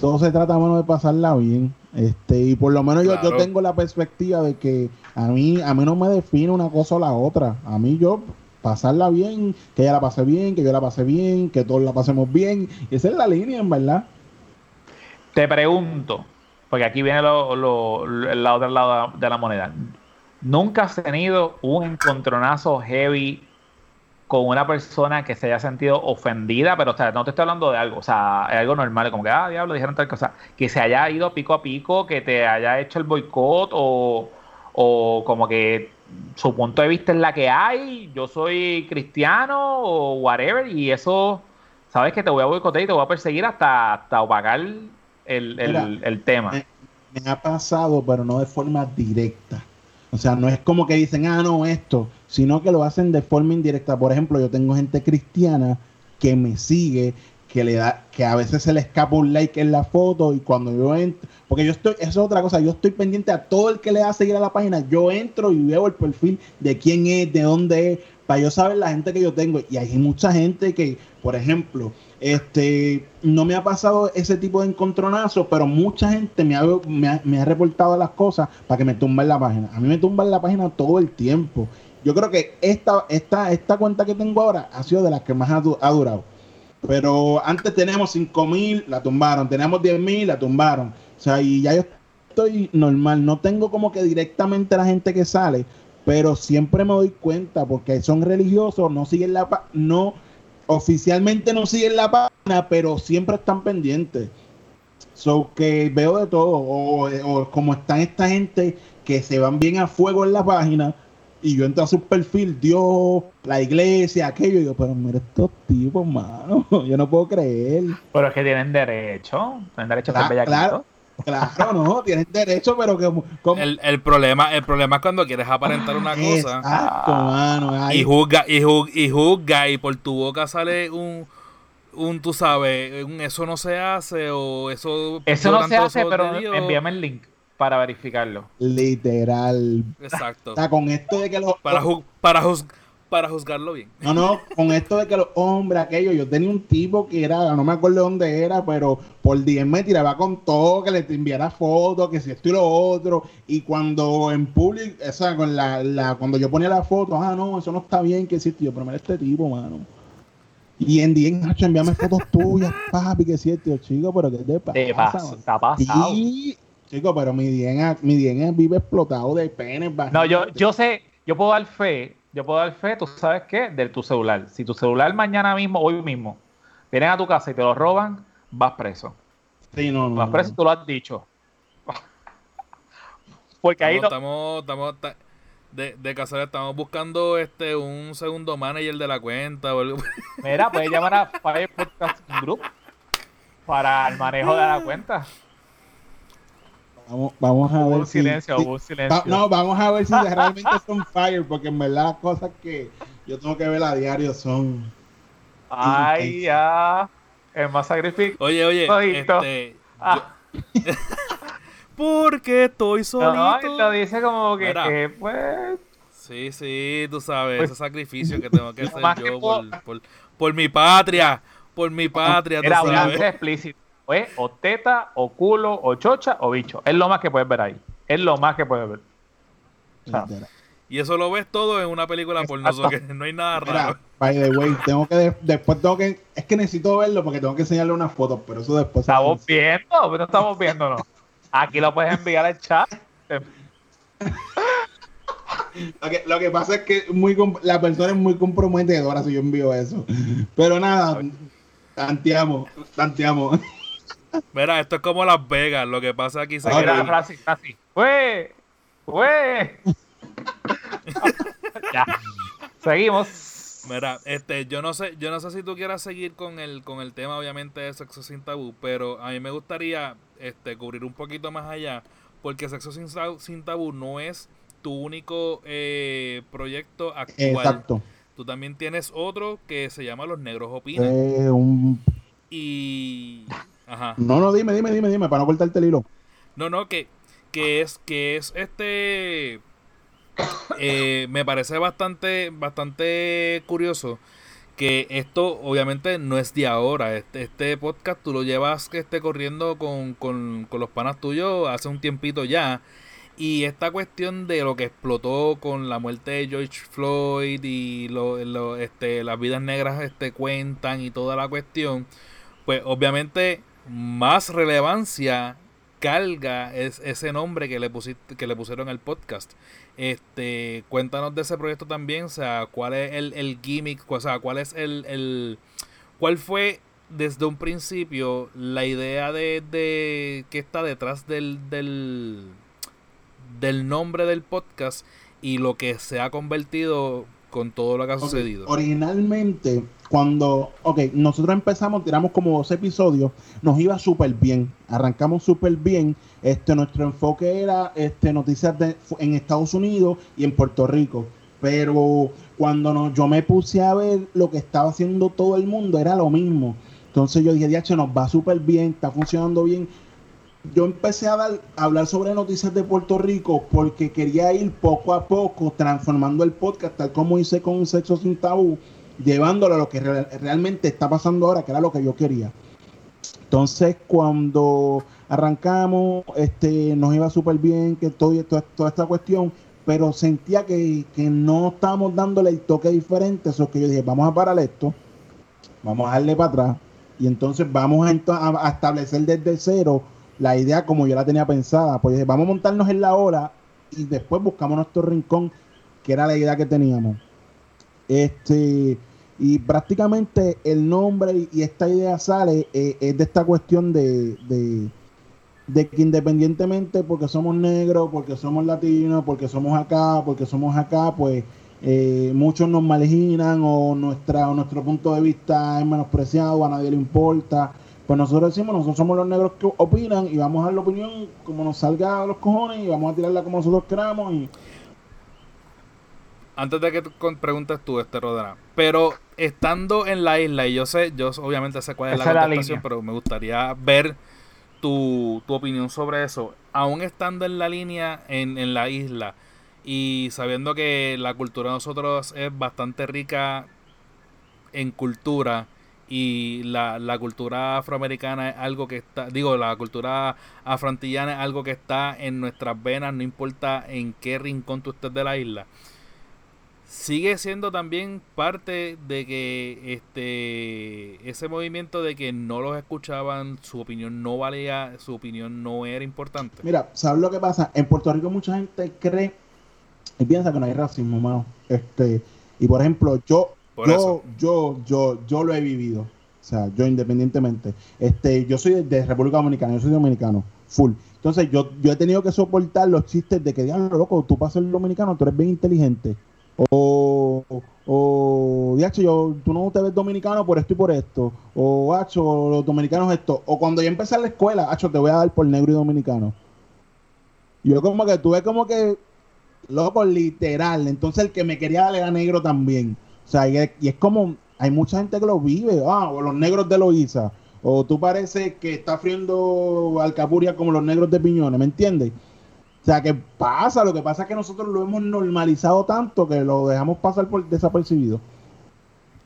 [SPEAKER 4] todo se trata bueno de pasarla bien. Este, y por lo menos yo, yo tengo la perspectiva de que a mí, a mí no me define una cosa o la otra. A mí yo pasarla bien, que ella la pase bien, que yo la pase bien, que todos la pasemos bien. Y esa es la línea, en verdad.
[SPEAKER 3] Te pregunto, porque aquí viene lo, lo- lo- el otro lado de la moneda. ¿Nunca has tenido un encontronazo heavy con una persona que se haya sentido ofendida? Pero, o sea, no te estoy hablando de algo, o sea, es algo normal, como que, ah, diablo, dijeron tal cosa. Que se haya ido pico a pico, que te haya hecho el boicot o, o como que su punto de vista es la que hay, yo soy cristiano o whatever, y eso, sabes que te voy a boicotear y te voy a perseguir hasta, hasta opacar el, el,
[SPEAKER 4] Mira,
[SPEAKER 3] el tema.
[SPEAKER 4] me- Me ha pasado, pero no de forma directa. O sea, no es como que dicen, ah, no, esto, sino que lo hacen de forma indirecta. Por ejemplo, yo tengo gente cristiana que me sigue, que le da, que a veces se le escapa un like en la foto y cuando yo entro, porque yo estoy, eso es otra cosa, yo estoy pendiente a todo el que le da a seguir a la página, yo entro y veo el perfil de quién es, de dónde es, para yo saber la gente que yo tengo. Y hay mucha gente que, por ejemplo, este, no me ha pasado ese tipo de encontronazos, pero mucha gente me ha, me ha, reportado las cosas para que me tumben la página. A mí me tumban la página todo el tiempo. Yo creo que esta, esta, esta cuenta que tengo ahora ha sido de las que más ha, du- ha durado. Pero antes tenemos 5000, la tumbaron. Tenemos 10000, la tumbaron. O sea, y ya yo estoy normal. No tengo como que directamente la gente que sale, pero siempre me doy cuenta porque son religiosos, no siguen la no oficialmente no siguen la página, pero siempre están pendientes. So que veo de todo, o, o como están esta gente que se van bien a fuego en la página y yo entro a su perfil, Dios, la iglesia, aquello, y yo, pero mira estos tipos, mano, yo no puedo creer.
[SPEAKER 3] Pero es que tienen derecho, tienen derecho a ser
[SPEAKER 4] Cla-
[SPEAKER 3] bellaquitos.
[SPEAKER 4] claro, claro, no, tienen derecho, pero como, como
[SPEAKER 2] El, el problema, el problema es cuando quieres aparentar una cosa
[SPEAKER 4] Exacto, mano, ay,
[SPEAKER 2] y juzga, y juzga, y juzga, y por tu boca sale un, un tú sabes, un eso no se hace, o eso.
[SPEAKER 3] Eso no se hace, pero
[SPEAKER 2] Dios.
[SPEAKER 3] envíame el link para verificarlo.
[SPEAKER 4] literal.
[SPEAKER 2] Exacto.
[SPEAKER 4] O sea, con esto de que los
[SPEAKER 2] Para, ju- para, juz- para juzgarlo bien.
[SPEAKER 4] No, no, con esto de que los hombres, aquello, yo tenía un tipo que era, no me acuerdo dónde era, pero por 10 me tiraba con todo, que le enviara fotos, que si esto y lo otro, y cuando en público, o sea, con la, la, cuando yo ponía la foto, ah, no, eso no está bien, que si esto, yo, pero mira este tipo, mano. Y en día, Nacho, envíame fotos tuyas, papi, que si esto, chico, pero ¿qué te pasa?
[SPEAKER 3] Te pasa, está pasado.
[SPEAKER 4] Sí, chico, pero mi DNA, mi DNA vive explotado de penes,
[SPEAKER 3] No, yo, yo sé, yo puedo dar fe, yo puedo dar fe, tú sabes qué, de tu celular. Si tu celular mañana mismo, hoy mismo, vienen a tu casa y te lo roban, vas preso.
[SPEAKER 4] Sí, no, no,
[SPEAKER 3] Vas
[SPEAKER 4] no.
[SPEAKER 3] preso, tú lo has dicho. Porque ahí
[SPEAKER 2] Estamos,
[SPEAKER 3] no,
[SPEAKER 2] estamos, estamos- ta- de, de casualidad estamos buscando este un segundo manager de la cuenta o algo.
[SPEAKER 3] mira, puedes llamar a Fire Podcast Group para el manejo de la cuenta.
[SPEAKER 4] Vamos, vamos a
[SPEAKER 3] Hubo
[SPEAKER 4] ver
[SPEAKER 3] un
[SPEAKER 4] si-
[SPEAKER 3] silencio,
[SPEAKER 4] si-
[SPEAKER 3] hubo un
[SPEAKER 4] Va-
[SPEAKER 3] silencio.
[SPEAKER 4] no, vamos a ver si realmente son fire, porque en verdad las cosas que yo tengo que ver a diario son.
[SPEAKER 3] Ay, ya. Es más sacrificio.
[SPEAKER 2] Oye, oye, este.
[SPEAKER 3] Ah.
[SPEAKER 2] yo- porque estoy
[SPEAKER 3] No,
[SPEAKER 2] solito.
[SPEAKER 3] y lo dice como que, que, pues,
[SPEAKER 2] Sí, sí, tú sabes,
[SPEAKER 3] Pues,
[SPEAKER 2] ese sacrificio que tengo que hacer yo por, por, por mi patria, por mi patria, tú
[SPEAKER 3] Era un
[SPEAKER 2] sabes.
[SPEAKER 3] antes Pues, o teta, o culo, o chocha, o bicho. Es lo más que puedes ver ahí. Es lo más que puedes ver. O sea,
[SPEAKER 4] literal.
[SPEAKER 2] Y eso lo ves todo en una película porno, so que no hay nada raro.
[SPEAKER 4] Mira, by the way, tengo que de- después tengo que es que necesito verlo porque tengo que enseñarle unas fotos, pero eso después se
[SPEAKER 3] estamos viendo, pero no estamos viéndolo. Aquí lo puedes enviar al chat.
[SPEAKER 4] lo que, lo que pasa es que muy la persona es muy comprometedora si yo envío eso. Pero nada, Tanteamos, tanteamos.
[SPEAKER 2] Mira, esto es como Las Vegas. Lo que pasa aquí se
[SPEAKER 3] Mira,
[SPEAKER 2] queda-
[SPEAKER 3] Francis, Francis. ¡Fue! ¡Fue! ya. Seguimos.
[SPEAKER 2] Mira, este, yo no sé, yo no sé si tú quieras seguir con el, con el tema, obviamente, de sexo sin tabú, pero a mí me gustaría este, cubrir un poquito más allá, porque sexo sin, Tabú- sin tabú no es tu único eh, proyecto actual.
[SPEAKER 4] Exacto.
[SPEAKER 2] Tú también tienes otro que se llama Los Negros Opinan.
[SPEAKER 4] Eh, un-
[SPEAKER 2] Y. Ajá.
[SPEAKER 4] No, no, dime, dime, dime, dime, para no cortarte el hilo.
[SPEAKER 2] No, no, que, que es, que es este. eh, me parece bastante, bastante curioso que esto obviamente no es de ahora. Este, este podcast tú lo llevas que esté corriendo con, con, con los panas tuyos hace un tiempito ya. Y esta cuestión de lo que explotó con la muerte de George Floyd y lo, lo- este, las vidas negras este, cuentan y toda la cuestión, pues obviamente más relevancia carga es ese nombre que le pusiste, que le pusieron al podcast. Este, cuéntanos de ese proyecto también, o sea, cuál es el, el gimmick, o sea, cuál es el, el cuál fue desde un principio la idea de, de que está detrás del, del del nombre del podcast y lo que se ha convertido con todo lo que ha sucedido.
[SPEAKER 4] Originalmente, cuando, ok, nosotros empezamos, tiramos como dos episodios, nos iba súper bien, arrancamos súper bien, este, nuestro enfoque era este, noticias de, en Estados Unidos y en Puerto Rico, pero cuando no- yo me puse a ver lo que estaba haciendo todo el mundo, era lo mismo, entonces yo dije, diache, nos va súper bien, está funcionando bien, yo empecé a, dar, a hablar sobre noticias de Puerto Rico porque quería ir poco a poco transformando el podcast, tal como hice con Sexo Sin Tabú, llevándolo a lo que re- realmente está pasando ahora, que era lo que yo quería. Entonces, cuando arrancamos, este, nos iba súper bien, que todo, esto- toda esta cuestión, pero sentía que, que no estábamos dándole el toque diferente, eso que yo dije, vamos a parar esto, vamos a darle para atrás, y entonces vamos a- a establecer desde cero la idea como yo la tenía pensada. Pues dije, vamos a montarnos en la hora y después buscamos nuestro rincón, que era la idea que teníamos. Este, y prácticamente el nombre y, esta idea sale eh, es de esta cuestión de, de, de que independientemente porque somos negros, porque somos latinos, porque somos acá, porque somos acá, pues eh, muchos nos marginan o, nuestra, o nuestro punto de vista es menospreciado, a nadie le importa. Pues nosotros decimos, nosotros somos los negros que opinan y vamos a dar la opinión como nos salga a los cojones y vamos a tirarla como nosotros queramos. Y,
[SPEAKER 2] Antes de que tú preguntes tú, este Rodana, pero estando en la isla, y yo sé, yo obviamente sé cuál es
[SPEAKER 3] Esa
[SPEAKER 2] la
[SPEAKER 3] es la
[SPEAKER 2] contestación, pero me gustaría ver tu, tu opinión sobre eso. Aún estando en la línea, en, en la isla, y sabiendo que la cultura de nosotros es bastante rica en cultura, y la, la cultura afroamericana es algo que está, digo, la cultura afroantillana es algo que está en nuestras venas, no importa en qué rincón tú estés de la isla sigue siendo también parte de que este ese movimiento de que no los escuchaban, su opinión no valía, su opinión no era importante.
[SPEAKER 4] Mira, ¿sabes lo que pasa? En Puerto Rico mucha gente cree y piensa que no hay racismo, mano. Este, y por ejemplo, yo,
[SPEAKER 2] Por
[SPEAKER 4] yo,
[SPEAKER 2] eso.
[SPEAKER 4] yo, yo, yo lo he vivido. O sea, yo independientemente. Este, yo soy de, de República Dominicana, yo soy dominicano, full. Entonces, yo, yo he tenido que soportar los chistes de que diablo, loco, tú para ser dominicano, tú eres bien inteligente. O, o, diacho, yo, tú no te ves dominicano por esto y por esto. O, hacho, los dominicanos esto. O cuando yo empecé en la escuela, hacho, te voy a dar por negro y dominicano. Yo como que tuve como que, loco, literal. Entonces el que me quería dar era negro también. O sea, y es, como, hay mucha gente que lo vive. Ah, o los negros de Loíza. O tú pareces que está friendo alcapuria como los negros de Piñones, ¿me entiendes? O sea, que pasa, lo que pasa es que nosotros lo hemos normalizado tanto que lo dejamos pasar por desapercibido.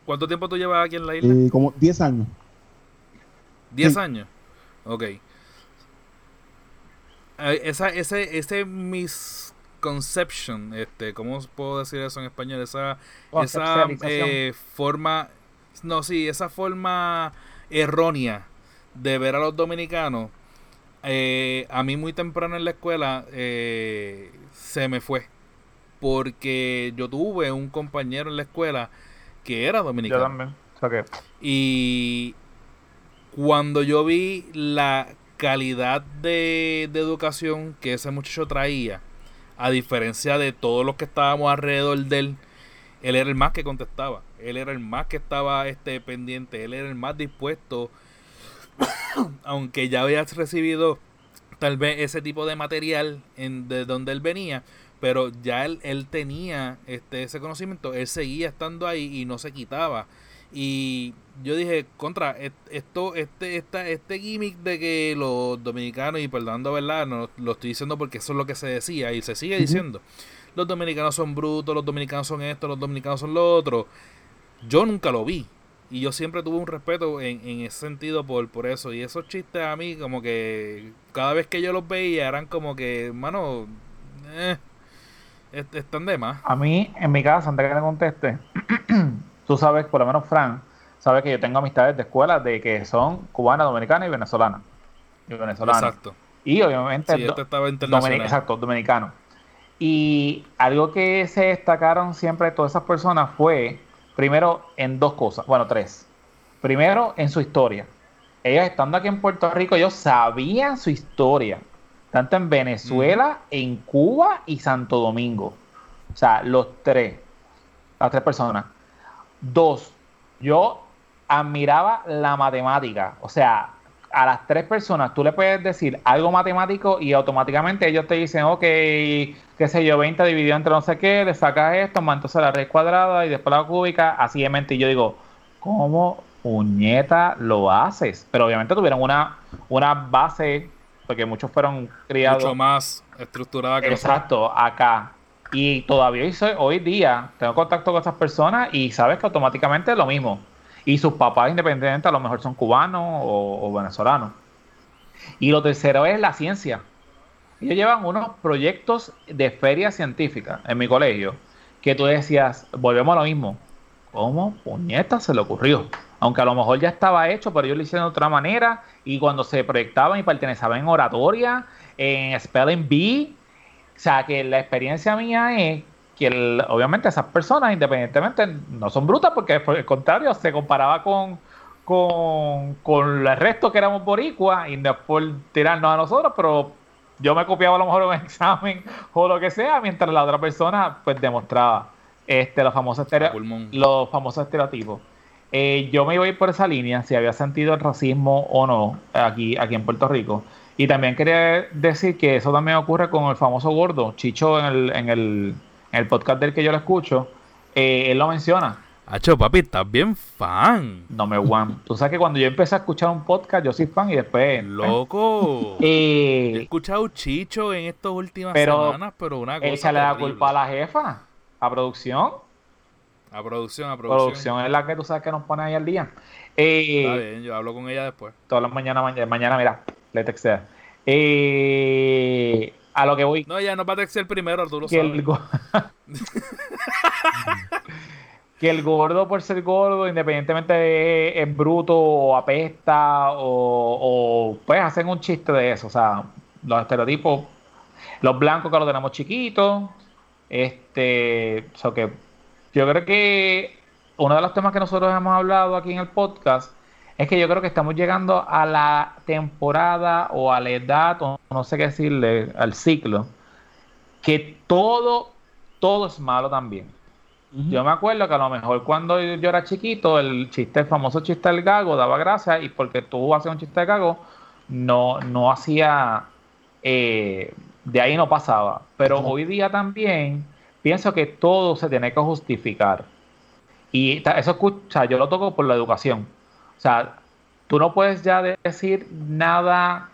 [SPEAKER 2] ¿Cuánto tiempo tú llevas aquí en la isla?
[SPEAKER 4] Eh, como 10 años.
[SPEAKER 2] ¿10
[SPEAKER 4] sí.
[SPEAKER 2] años? Ok. Eh, Esa, ese, ese misconception, este, ¿cómo puedo decir eso en español? Esa, esa eh, forma, no, sí, esa forma errónea de ver a los dominicanos, eh, a mí muy temprano en la escuela eh, se me fue. Porque yo tuve un compañero en la escuela que era
[SPEAKER 3] Yo
[SPEAKER 2] dominicano.
[SPEAKER 3] también. O sea que,
[SPEAKER 2] Y cuando yo vi la calidad de, de educación que ese muchacho traía, a diferencia de todos los que estábamos alrededor de él, él era el más que contestaba, él era el más que estaba este pendiente, él era el más dispuesto, aunque ya habías recibido tal vez ese tipo de material en, de donde él venía, pero ya él, él tenía este, ese conocimiento, él seguía estando ahí y no se quitaba. Y yo dije, contra, esto, este, esta, este gimmick de que los dominicanos, y perdonando verdad, no lo estoy diciendo porque eso es lo que se decía y se sigue diciendo. Los dominicanos son brutos, los dominicanos son esto, los dominicanos son lo otro. Yo nunca lo vi. Y yo siempre tuve un respeto en, en ese sentido por, por eso. Y esos chistes a mí, como que cada vez que yo los veía, eran como que, mano, eh, están de más.
[SPEAKER 3] A mí, en mi casa, antes que te conteste, tú sabes, por lo menos Fran, sabe que yo tengo amistades de escuela de que son cubana, dominicana y venezolana. Y venezolana. Exacto. Y obviamente.
[SPEAKER 2] Sí, este estaba internacional.
[SPEAKER 3] exacto, dominicano. Y algo que se destacaron siempre todas esas personas fue Primero, en dos cosas, bueno, tres. Primero, en su historia. Ellos estando aquí en Puerto Rico, ellos sabían su historia, tanto en Venezuela, en Cuba y Santo Domingo. O sea, los tres, las tres personas. Dos, yo admiraba la matemática. O sea, a las tres personas tú le puedes decir algo matemático y automáticamente ellos te dicen, ok, qué sé yo, 20 dividido entre no sé qué, le sacas esto, más entonces la raíz cuadrada y después la cúbica, así de mente. Y yo digo, ¿cómo puñeta lo haces? Pero obviamente tuvieron una, una base, porque muchos fueron criados.
[SPEAKER 2] Mucho más estructurada que
[SPEAKER 3] Exacto, acá. Y todavía hoy, hoy día tengo contacto con esas personas y sabes que automáticamente es lo mismo y sus papás independientes a lo mejor son cubanos o, venezolanos. Y lo tercero es la ciencia. Ellos llevan unos proyectos de feria científica en mi colegio que tú decías, volvemos a lo mismo. ¿Cómo puñeta se le ocurrió? Aunque a lo mejor ya estaba hecho, pero ellos lo hicieron de otra manera. Y cuando se proyectaban y pertenecían en oratoria, en spelling bee. O sea, que la experiencia mía es que obviamente esas personas, independientemente, no son brutas porque por el contrario se comparaba con, con, el resto que éramos boricua y no es por tirarnos a nosotros, pero yo me copiaba a lo mejor un examen o lo que sea, mientras la otra persona pues demostraba este los famosos, los famosos estereotipos. Eh, yo me iba a ir por esa línea, si había sentido el racismo o no aquí, aquí en Puerto Rico. Y también quería decir que eso también ocurre con el famoso gordo, Chicho en el, en el en el podcast del que yo lo escucho, eh, él lo menciona.
[SPEAKER 2] Hacho, papi, estás bien fan.
[SPEAKER 3] No me one. Tú sabes que cuando yo empecé a escuchar un podcast, yo soy fan y después.
[SPEAKER 2] Loco. Eh, he escuchado Chicho en estas últimas semanas, pero una cosa.
[SPEAKER 3] Échale la culpa a la jefa, a producción.
[SPEAKER 2] A producción, a producción.
[SPEAKER 3] Producción es la que tú sabes que nos pone ahí al día.
[SPEAKER 2] Eh, Está bien, yo hablo con ella después.
[SPEAKER 3] Todas las mañanas, mañana, mañana, mira, le textea. Eh, a lo que voy.
[SPEAKER 2] No, ya no va a ser el primero, lo
[SPEAKER 3] que
[SPEAKER 2] sabes.
[SPEAKER 3] El que el gordo, por ser gordo, independientemente es, bruto o apesta o, pues hacen un chiste de eso. O sea, los estereotipos, los blancos que los tenemos chiquitos. Este, eso que yo creo que uno de los temas que nosotros hemos hablado aquí en el podcast es que yo creo que estamos llegando a la temporada o a la edad, o no sé qué decirle, al ciclo, que todo, todo es malo también. Yo me acuerdo que a lo mejor cuando yo era chiquito, el chiste, el famoso chiste del gago daba gracia y porque tú hacías un chiste de gago, no, no hacía, eh, de ahí no pasaba. Pero hoy día también pienso que todo se tiene que justificar. Y eso, escucha, yo lo toco por la educación sea, tú no puedes ya decir nada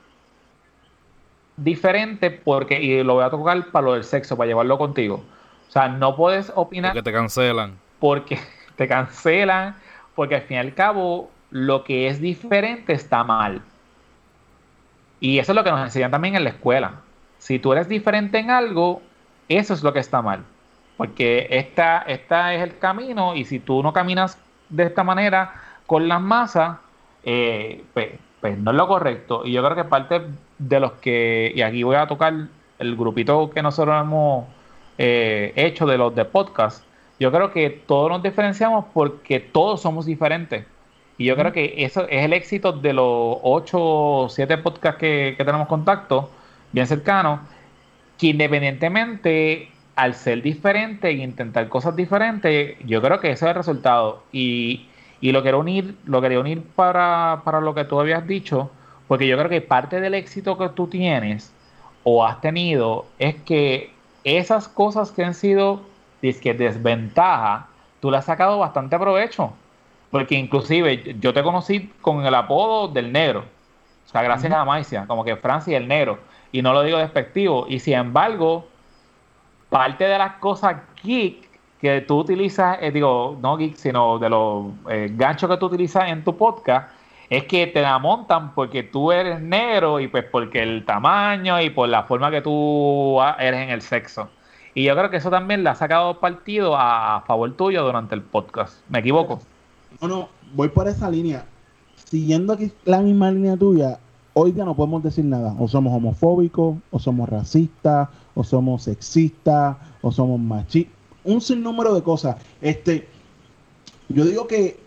[SPEAKER 3] diferente porque, y lo voy a tocar para lo del sexo, para llevarlo contigo. O sea, no puedes opinar.
[SPEAKER 2] Porque te cancelan.
[SPEAKER 3] Porque te cancelan, porque al fin y al cabo lo que es diferente está mal. Y eso es lo que nos enseñan también en la escuela. Si tú eres diferente en algo, eso es lo que está mal. Porque esta, esta es el camino y si tú no caminas de esta manera, con las masas, eh, pues, pues, no es lo correcto. Y yo creo que parte de los que, y aquí voy a tocar el grupito que nosotros hemos eh, hecho de los de podcast, yo creo que todos nos diferenciamos porque todos somos diferentes. Y yo creo que eso es el éxito de los 8 o 7 podcasts que, que tenemos contacto, bien cercanos, que independientemente al ser diferente e intentar cosas diferentes, yo creo que ese es el resultado. Y, y lo quiero unir, lo quería unir para, para lo que tú habías dicho, porque yo creo que parte del éxito que tú tienes o has tenido es que esas cosas que han sido que desventaja, tú le has sacado bastante provecho. Porque inclusive yo te conocí con el apodo del negro. O sea, gracias a Maicia, como que Francia el negro. Y no lo digo despectivo. Y sin embargo, parte de las cosas geek que tú utilizas, eh, digo, no geek, sino de los eh, ganchos que tú utilizas en tu podcast, es que te la montan porque tú eres negro y pues porque el tamaño y por la forma que tú ah, eres en el sexo. Y yo creo que eso también le ha sacado partido a, favor tuyo durante el podcast. ¿Me equivoco?
[SPEAKER 4] No, no, voy por esa línea. Siguiendo aquí la misma línea tuya, hoy ya no podemos decir nada. O somos homofóbicos, o somos racistas, o somos sexistas, o somos machistas. Un sinnúmero de cosas. Este, yo digo que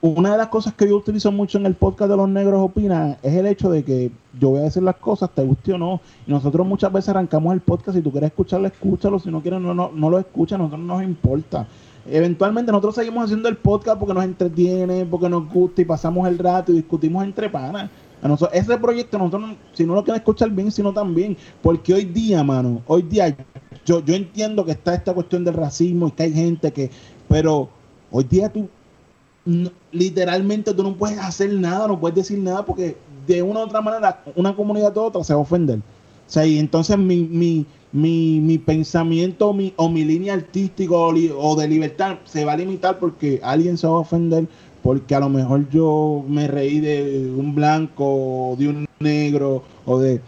[SPEAKER 4] una de las cosas que yo utilizo mucho en el podcast de los negros opina es el hecho de que yo voy a decir las cosas, te guste o no. Y nosotros muchas veces arrancamos el podcast, si tú quieres escucharlo, escúchalo, si no quieres, no, no, no lo escuchas, a nosotros no nos importa. Eventualmente nosotros seguimos haciendo el podcast porque nos entretiene, porque nos gusta y pasamos el rato y discutimos entre panas. A nosotros, ese proyecto, nosotros, si no lo quieren escuchar bien, sino también. Porque hoy día, mano, hoy día, yo, yo entiendo que está esta cuestión del racismo y que hay gente que. Pero hoy día tú, literalmente tú no puedes hacer nada, no puedes decir nada porque de una u otra manera una comunidad u otra se va a ofender. O sea, y entonces mi, mi, mi, mi pensamiento mi, o mi línea artística o, de libertad se va a limitar porque alguien se va a ofender porque a lo mejor yo me reí de un blanco o de un negro o de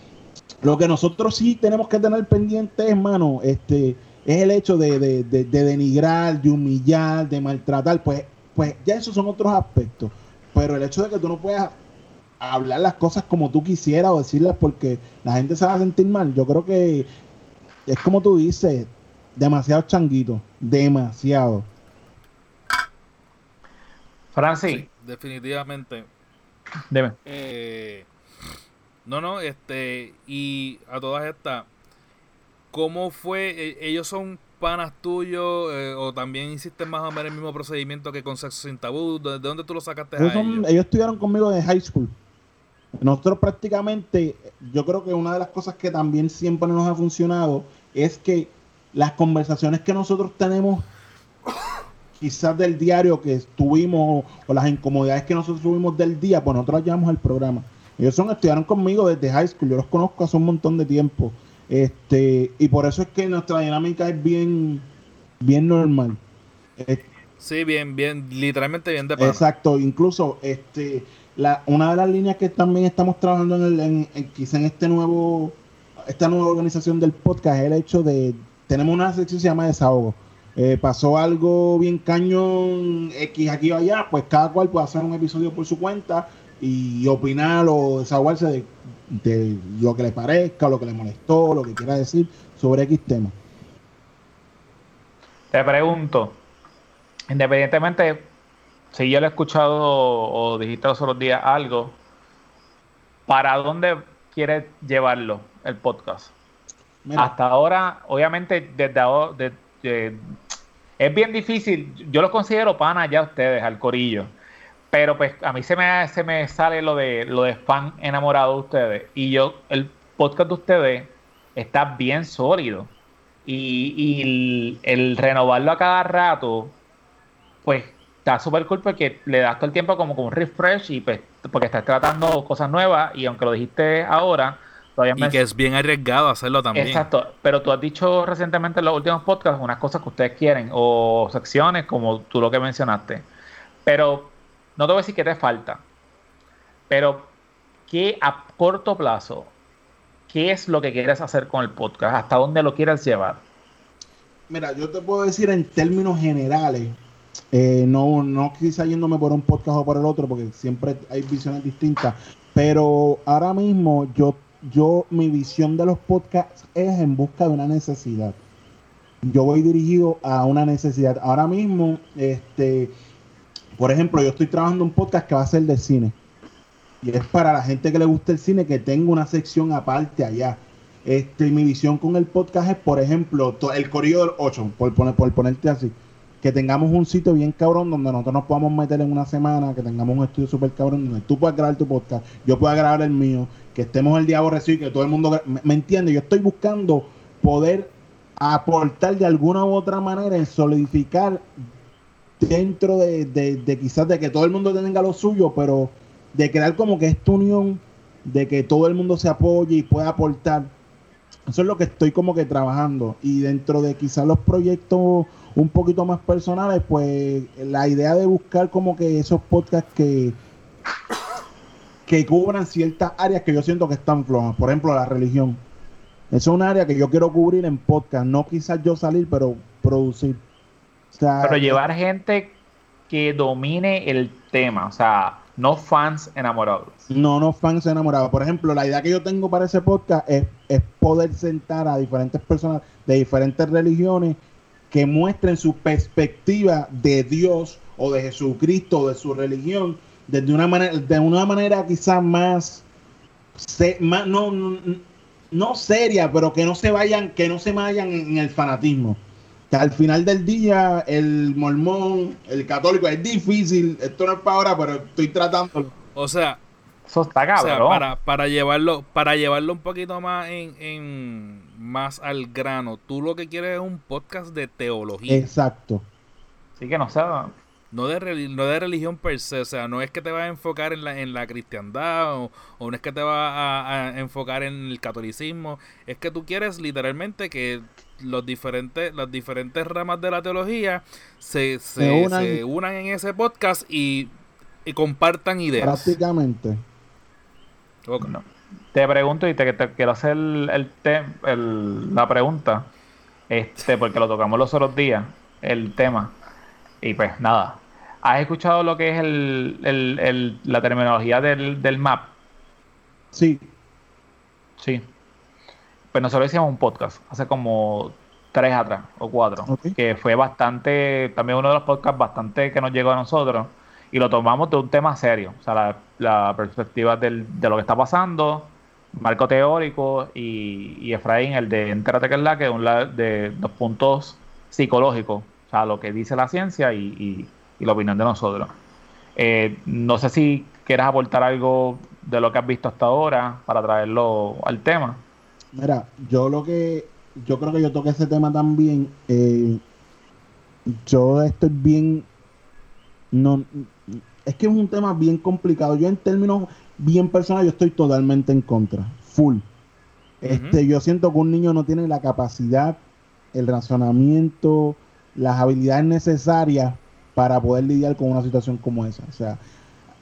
[SPEAKER 4] lo que nosotros sí tenemos que tener pendiente hermano este es el hecho de, de, de, de denigrar de humillar de maltratar pues pues ya esos son otros aspectos pero el hecho de que tú no puedas hablar las cosas como tú quisieras o decirlas porque la gente se va a sentir mal yo creo que es como tú dices demasiado changuito demasiado
[SPEAKER 3] Francis.
[SPEAKER 2] definitivamente.
[SPEAKER 3] Dime.
[SPEAKER 2] Eh, no, no, este, y a todas estas, ¿cómo fue? E, ¿Ellos son panas tuyos eh, o también hiciste más o menos el mismo procedimiento que con Sexo Sin Tabú? ¿De dónde tú lo sacaste
[SPEAKER 4] ellos, ellos? estudiaron conmigo de high school. Nosotros prácticamente, yo creo que una de las cosas que también siempre nos ha funcionado es que las conversaciones que nosotros tenemos quizás del diario que tuvimos o las incomodidades que nosotros tuvimos del día, pues nosotros llevamos al programa. Ellos son, estudiaron conmigo desde high school, yo los conozco hace un montón de tiempo. Este, y por eso es que nuestra dinámica es bien, bien normal.
[SPEAKER 2] sí, bien, bien, literalmente bien de
[SPEAKER 4] Exacto, incluso este, la, una de las líneas que también estamos trabajando en, el, en, quizá en este nuevo, esta nueva organización del podcast es el hecho de, tenemos una sección que se llama desahogo eh, pasó algo bien cañón X aquí o allá, pues cada cual puede hacer un episodio por su cuenta y opinar o desahogarse de, lo que le parezca, lo que le molestó, lo que quiera decir sobre X tema.
[SPEAKER 3] Te pregunto, independientemente si yo le he escuchado o, dijiste los otros días algo, ¿para dónde quieres llevarlo el podcast? Hasta ahora, obviamente, desde ahora, es bien difícil, yo lo considero pana ya ustedes, al corillo. Pero pues a mí se me, se me sale lo de lo de fan enamorado de ustedes. Y yo, el podcast de ustedes está bien sólido. Y, el, renovarlo a cada rato, pues está súper cool porque le das todo el tiempo como, como un refresh y pues porque estás tratando cosas nuevas y aunque lo dijiste ahora,
[SPEAKER 2] y que es bien arriesgado hacerlo también.
[SPEAKER 3] Exacto, pero tú has dicho recientemente en los últimos podcasts unas cosas que ustedes quieren o secciones como tú lo que mencionaste. Pero no te voy a decir que te falta, pero ¿qué a corto plazo, qué es lo que quieres hacer con el podcast? ¿Hasta dónde lo quieres llevar?
[SPEAKER 4] Mira, yo te puedo decir en términos generales, eh, no, no quizá yéndome por un podcast o por el otro, porque siempre hay visiones distintas, pero ahora mismo yo yo, mi visión de los podcasts es en busca de una necesidad. Yo voy dirigido a una necesidad. Ahora mismo, este, Por ejemplo, yo estoy trabajando un podcast que va a ser de cine. Y es para la gente que le gusta el cine que tenga una sección aparte allá. Este, mi visión con el podcast es, por ejemplo, el Corrido del 8, por, poner, por ponerte así. Que tengamos un sitio bien cabrón donde nosotros nos podamos meter en una semana, que tengamos un estudio súper cabrón donde tú puedas grabar tu podcast, yo pueda grabar el mío, que estemos el día aborrecido y que todo el mundo... ¿Me, me entiende? Yo estoy buscando poder aportar de alguna u otra manera en solidificar dentro de, de- quizás de que todo el mundo tenga lo suyo, pero de crear como que esta unión, de que todo el mundo se apoye y pueda aportar. Eso es lo que estoy como que trabajando. Y dentro de quizás los proyectos un poquito más personales, pues la idea de buscar como que esos podcasts que que cubran ciertas áreas que yo siento que están flojas. Por ejemplo, la religión. Eso es un área que yo quiero cubrir en podcast. No quizás yo salir, pero producir. O sea,
[SPEAKER 3] Pero llevar gente que domine el tema, o sea, no fans enamorados.
[SPEAKER 4] No, no fans enamorados. Por ejemplo, la idea que yo tengo para ese podcast es, es poder sentar a diferentes personas de diferentes religiones que muestren su perspectiva de Dios o de Jesucristo o de su religión desde una manera, de una manera quizás más, se- más no, no, no seria, pero que no se vayan, que no se vayan en el fanatismo. Que al final del día, el mormón, el católico, es difícil, esto no es para ahora, pero estoy tratando.
[SPEAKER 2] O sea,
[SPEAKER 3] Eso está
[SPEAKER 2] o sea, para, para llevarlo, para llevarlo un poquito más en, en más al grano, tú lo que quieres es un podcast de teología,
[SPEAKER 4] Exacto.
[SPEAKER 3] Así que no sé.
[SPEAKER 2] no de reli- no de religión per se, o sea, no es que te vas a enfocar en la, en la cristiandad o, o no es que te vas a, a enfocar en el catolicismo, es que tú quieres literalmente que los diferentes, las diferentes ramas de la teología se, se,
[SPEAKER 4] Se unan.
[SPEAKER 2] se unan en ese podcast y, y compartan ideas.
[SPEAKER 4] Prácticamente.
[SPEAKER 3] No. Te pregunto y te, te quiero hacer el, el te- el- la pregunta, este, porque lo tocamos los otros días, el tema. Y pues nada, ¿has escuchado lo que es el, el- el- la terminología del, del map?
[SPEAKER 4] Sí.
[SPEAKER 3] Sí. Pues nosotros hicimos un podcast hace como tres atrás o cuatro, que fue bastante, también uno de los podcasts bastante que nos llegó a nosotros y lo tomamos de un tema serio, o sea, la, la perspectiva del- de lo que está pasando, marco teórico y, y Efraín, el de Entérate que es la que es un la- de dos puntos psicológicos, o sea, lo que dice la ciencia y, y- y la opinión de nosotros. Eh, no sé si quieres aportar algo de lo que has visto hasta ahora para traerlo al tema.
[SPEAKER 4] Mira, yo lo que. Yo creo que yo toqué ese tema también. eh, yo estoy bien. No. Es que es un tema bien complicado. Yo, en términos bien personales, yo estoy totalmente en contra. Full. Este, yo siento que un niño no tiene la capacidad, el razonamiento, las habilidades necesarias para poder lidiar con una situación como esa. O sea,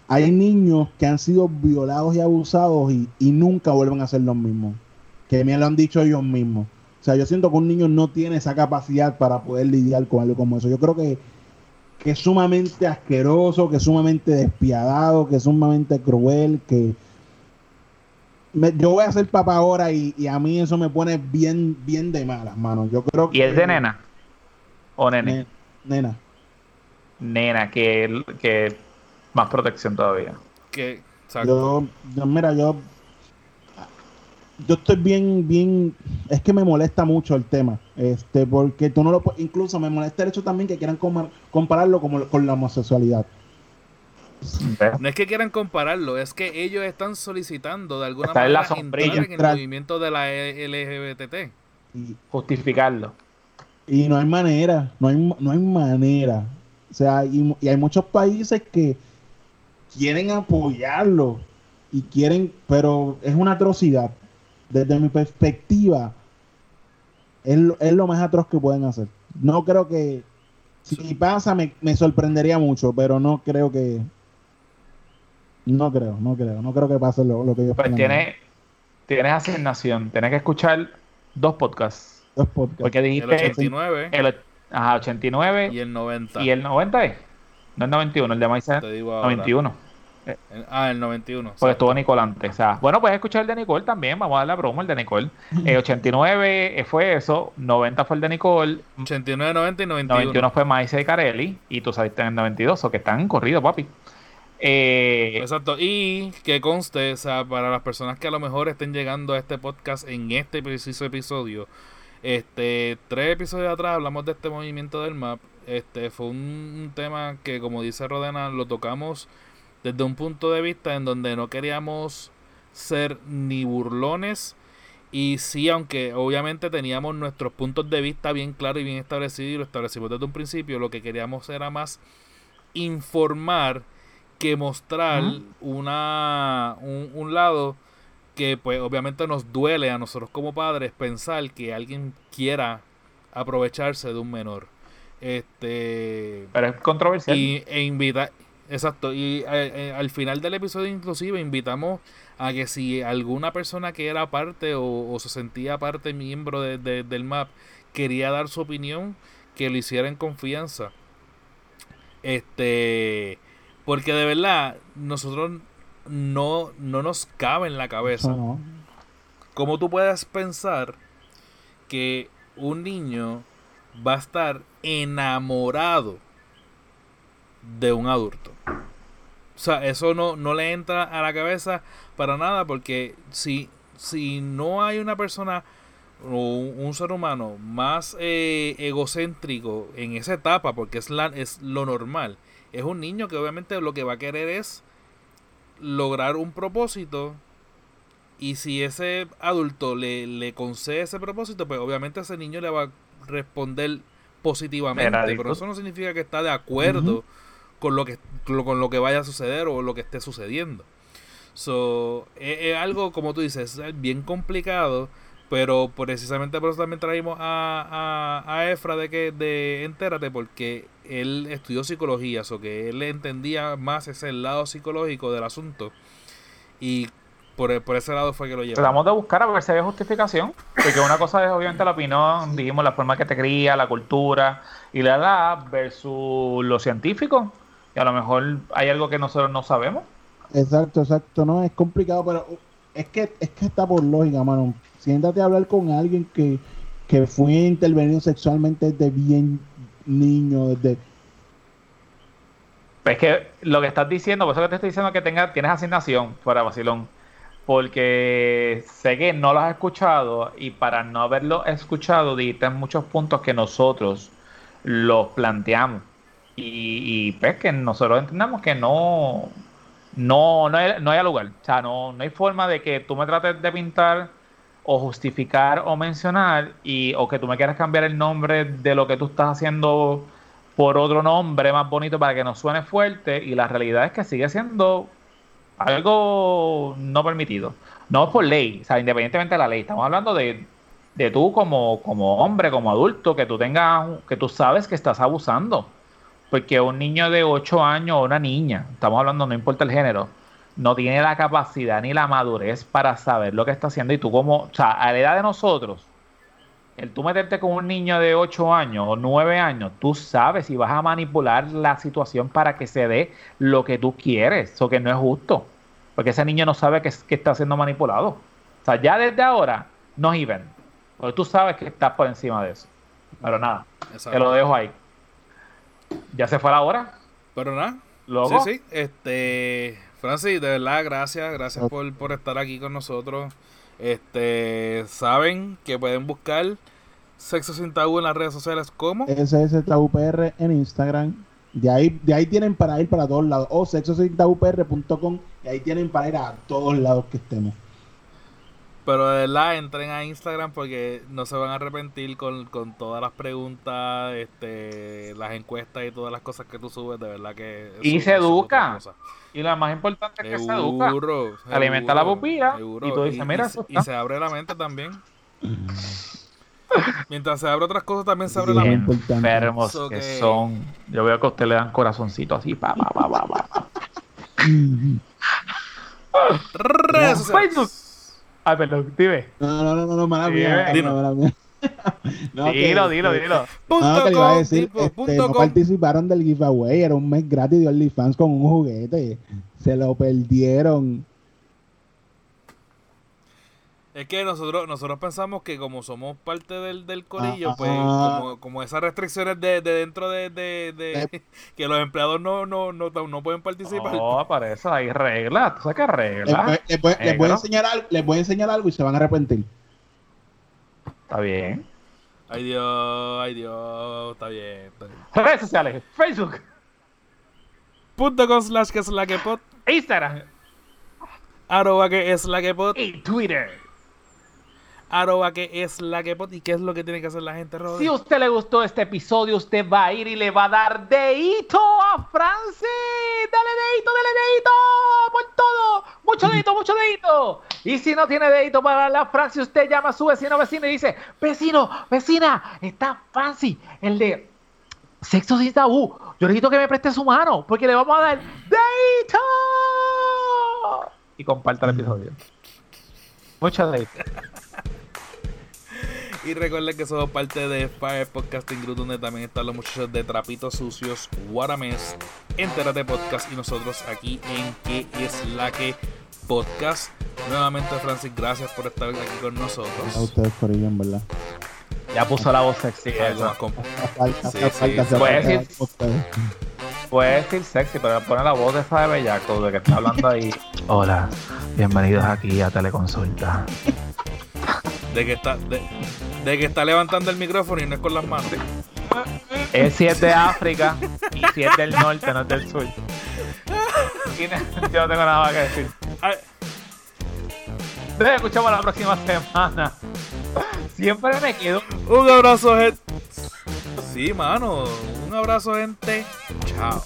[SPEAKER 4] hay niños que han sido violados y abusados y, y nunca vuelven a ser los mismos. Que me lo han dicho ellos mismos. O sea, yo siento que un niño no tiene esa capacidad para poder lidiar con algo como eso. Yo creo que, que es sumamente asqueroso, que es sumamente despiadado, que es sumamente cruel, que me- yo voy a ser papá ahora y, y a mí eso me pone bien, bien de malas, mano. Yo creo que
[SPEAKER 3] ¿Y es de nena? ¿O nene?
[SPEAKER 4] Ne- nena.
[SPEAKER 3] Nena, que, que más protección todavía.
[SPEAKER 2] Que.
[SPEAKER 4] Yo, yo, mira, yo, yo estoy bien, bien, es que me molesta mucho el tema, este, porque tú no lo, incluso me molesta el hecho también que quieran compararlo como, con la homosexualidad.
[SPEAKER 2] No es que quieran compararlo, es que ellos están solicitando de alguna
[SPEAKER 3] Está en la
[SPEAKER 2] manera
[SPEAKER 3] sombrilla.
[SPEAKER 2] entrar en el movimiento de la LGBT.
[SPEAKER 4] Y,
[SPEAKER 3] Justificarlo.
[SPEAKER 4] y no hay manera, no hay, no hay manera. O sea, y, y hay muchos países que quieren apoyarlo y quieren, pero es una atrocidad. Desde mi perspectiva, es lo, es lo más atroz que pueden hacer. No creo que, si pasa, me, me sorprendería mucho, pero no creo que, no creo, no creo, no creo que pase lo, lo que ellos
[SPEAKER 3] Pues tienes, tienes asignación, tienes que escuchar dos podcasts.
[SPEAKER 4] Dos podcasts.
[SPEAKER 3] Porque
[SPEAKER 2] El
[SPEAKER 3] dijiste
[SPEAKER 2] 89
[SPEAKER 3] el, ajá, 89
[SPEAKER 2] y el 90.
[SPEAKER 3] y el 90 es. No el 91, el de Maíz es
[SPEAKER 2] Te digo ahora.
[SPEAKER 3] 91.
[SPEAKER 2] El- Ah, el 91.
[SPEAKER 3] Porque
[SPEAKER 2] exacto.
[SPEAKER 3] estuvo Nicole antes. O sea, bueno, puedes escuchar el de Nicole también. Vamos a darle la promo, el de Nicole. Eh, 89 fue eso. 90 fue el de Nicole.
[SPEAKER 2] 89, 90 y 91.
[SPEAKER 3] 91 fue Maíz y Carelli. Y tú saliste en el 92. O que están corridos, papi. Eh,
[SPEAKER 2] Exacto. Y que conste, o sea, para las personas que a lo mejor estén llegando a este podcast en este preciso episodio, este, tres episodios atrás hablamos de este movimiento del MAP. Este fue un tema que, como dice Rodena, lo tocamos desde un punto de vista en donde no queríamos ser ni burlones. Y sí, aunque obviamente teníamos nuestros puntos de vista bien claros y bien establecidos, y lo establecimos desde un principio, lo que queríamos era más informar que mostrar una un, un lado que pues obviamente nos duele a nosotros como padres pensar que alguien quiera aprovecharse de un menor este
[SPEAKER 3] pero es controversial.
[SPEAKER 2] y e invita exacto y eh, eh, al final del episodio inclusive invitamos a que si alguna persona que era parte o, o se sentía parte miembro de- de- del MAP quería dar su opinión que lo hiciera en confianza este porque de verdad nosotros no no nos cabe en la cabeza
[SPEAKER 4] no.
[SPEAKER 2] ¿Cómo tú puedes pensar que un niño va a estar enamorado de un adulto? O sea, eso no, no le entra a la cabeza para nada porque si, si no hay una persona o un, ser humano más eh, egocéntrico en esa etapa, porque es, la, es lo normal, es un niño que obviamente lo que va a querer es lograr un propósito y si ese adulto le, le concede ese propósito, pues obviamente ese niño le va a responder positivamente. Pero eso no significa que está de acuerdo con, lo que, con, lo que vaya a suceder o lo que esté sucediendo. So, es, es algo, como tú dices, es bien complicado. Pero precisamente por eso también traímos a, a, a Efra de que de Entérate, porque él estudió psicología, o que él entendía más ese lado psicológico del asunto. Y por, por ese lado fue que lo llevó.
[SPEAKER 3] Tratamos de buscar a ver si había justificación, porque una cosa es obviamente la opinión, dijimos la forma que te cría, la cultura y la edad versus lo científico, y a lo mejor hay algo que nosotros no sabemos.
[SPEAKER 4] Exacto, exacto, no, es complicado, pero es que, es que está por lógica, mano. Siéntate a hablar con alguien que, que fue intervenido sexualmente desde bien niño, desde...
[SPEAKER 3] Pues es que lo que estás diciendo, por eso que te estoy diciendo que tenga, tienes asignación fuera vacilón, porque sé que no lo has escuchado y para no haberlo escuchado dijiste muchos puntos que nosotros los planteamos y, y pues que nosotros entendamos que no no no no hay lugar, o sea, no, no hay forma de que tú me trates de pintar o justificar o mencionar y o que tú me quieras cambiar el nombre de lo que tú estás haciendo por otro nombre más bonito para que no suene fuerte y la realidad es que sigue siendo algo no permitido. No por ley, o sea, independientemente de la ley, estamos hablando de, de tú como, como hombre, como adulto, que tú tengas, que tú sabes que estás abusando. Porque un niño de 8 años o una niña, estamos hablando, no importa el género, no tiene la capacidad ni la madurez para saber lo que está haciendo. Y tú como, o sea, a la edad de nosotros, el tú meterte con un niño de 8 años o 9 años, tú sabes y vas a manipular la situación para que se dé lo que tú quieres, eso que no es justo, porque ese niño no sabe que, que está siendo manipulado. O sea, ya desde ahora, no even, porque tú sabes que estás por encima de eso. Pero nada,
[SPEAKER 2] Exacto.
[SPEAKER 3] te lo dejo ahí. Ya se fue la hora,
[SPEAKER 2] Pero nada.
[SPEAKER 3] loco.
[SPEAKER 2] Sí, sí. Este, Francis, de verdad, gracias. Gracias por, por estar aquí con nosotros. Este, saben que pueden buscar Sexo Sin Tabú en las redes sociales como
[SPEAKER 4] SSTUPR en Instagram. De ahí, de ahí tienen para ir para todos lados. O sexosintapr.com y ahí tienen para ir a todos lados que estemos.
[SPEAKER 2] Pero de verdad, entren a Instagram porque no se van a arrepentir con, con todas las preguntas, este, las encuestas y todas las cosas que tú subes. De verdad que.
[SPEAKER 3] Y se educa. Y lo más importante es que se educa.
[SPEAKER 2] Seguro.
[SPEAKER 3] Alimenta la pupila
[SPEAKER 2] seguro.
[SPEAKER 3] y tú dices, mira,
[SPEAKER 2] y, se abre la mente también. Mientras se abre otras cosas, también se abre la mente.
[SPEAKER 4] importante.
[SPEAKER 3] enfermos
[SPEAKER 2] So
[SPEAKER 3] que
[SPEAKER 2] que-
[SPEAKER 3] son. Yo veo que a usted le dan corazoncito así, pa, pa, pa, pa, pa.
[SPEAKER 2] Redes sociales.
[SPEAKER 3] Ay, perdón, dime.
[SPEAKER 4] No, no, no, no, mala mía,
[SPEAKER 3] eh.
[SPEAKER 4] mala mía. No,
[SPEAKER 3] dilo,
[SPEAKER 4] que-
[SPEAKER 3] dilo, dilo.
[SPEAKER 2] Punto
[SPEAKER 4] No, que iba a decir,
[SPEAKER 2] tipo,
[SPEAKER 4] este,
[SPEAKER 2] punto
[SPEAKER 4] no
[SPEAKER 2] com.
[SPEAKER 4] participaron del giveaway, era un mes gratis de OnlyFans con un juguete. Se lo perdieron.
[SPEAKER 2] Es que nosotros nosotros pensamos que como somos parte del, del corillo,
[SPEAKER 4] Ajá.
[SPEAKER 2] pues como, como esas restricciones de, de dentro de, de, de- que los empleados no, no, no, no pueden participar.
[SPEAKER 3] No, para eso hay reglas. ¿Tú sabes reglas?
[SPEAKER 4] les voy, les voy a enseñar algo, les voy a enseñar algo y se van a arrepentir.
[SPEAKER 3] Está bien.
[SPEAKER 2] Ay Dios, ay Dios, está bien. Está bien.
[SPEAKER 3] Redes sociales. Facebook.
[SPEAKER 2] Punto com slash que es la que pot,
[SPEAKER 3] Instagram.
[SPEAKER 2] arroba que es la que pot,
[SPEAKER 3] Y Twitter.
[SPEAKER 2] Arroba que es la que pot. ¿Y qué es lo que tiene que hacer la gente, Rodri?
[SPEAKER 3] Si a usted le gustó este episodio, usted va a ir y le va a dar dedito a Francis. Dale dedito, dale dedito por todo. Mucho dedito, mucho dedito. Y si no tiene dedito para darle a Francis, usted llama a su vecino vecino y dice, vecino, vecina, está Francis, el de sexo sin tabú. Yo necesito que me preste su mano porque le vamos a dar dedito. Y comparta el episodio. Mucho dedito.
[SPEAKER 2] Y recuerden que somos parte de Fire Podcasting Group, donde también están los muchachos de Trapitos Sucios, Guaramés, Entérate Podcast y nosotros aquí en ¿Qué es la que Podcast? Nuevamente, Francis, gracias por estar aquí con
[SPEAKER 4] A
[SPEAKER 2] nosotros.
[SPEAKER 4] ustedes por ello, en verdad.
[SPEAKER 3] Ya puso la voz sexy.
[SPEAKER 2] Algo más Sí, sí,
[SPEAKER 3] decir-. Puede decir sexy, pero pone la voz de esa de bellaco, de que está hablando ahí. Hola, bienvenidos aquí a Teleconsulta.
[SPEAKER 2] De que está, de, de que está levantando el micrófono y no es con las manos.
[SPEAKER 3] Es si es de África y si es del norte, no es del sur. Y no- Yo no tengo nada más que decir. Nos escuchamos la próxima semana. Siempre me quedo.
[SPEAKER 2] un abrazo, gente. Sí, mano. Un abrazo, gente. Chao.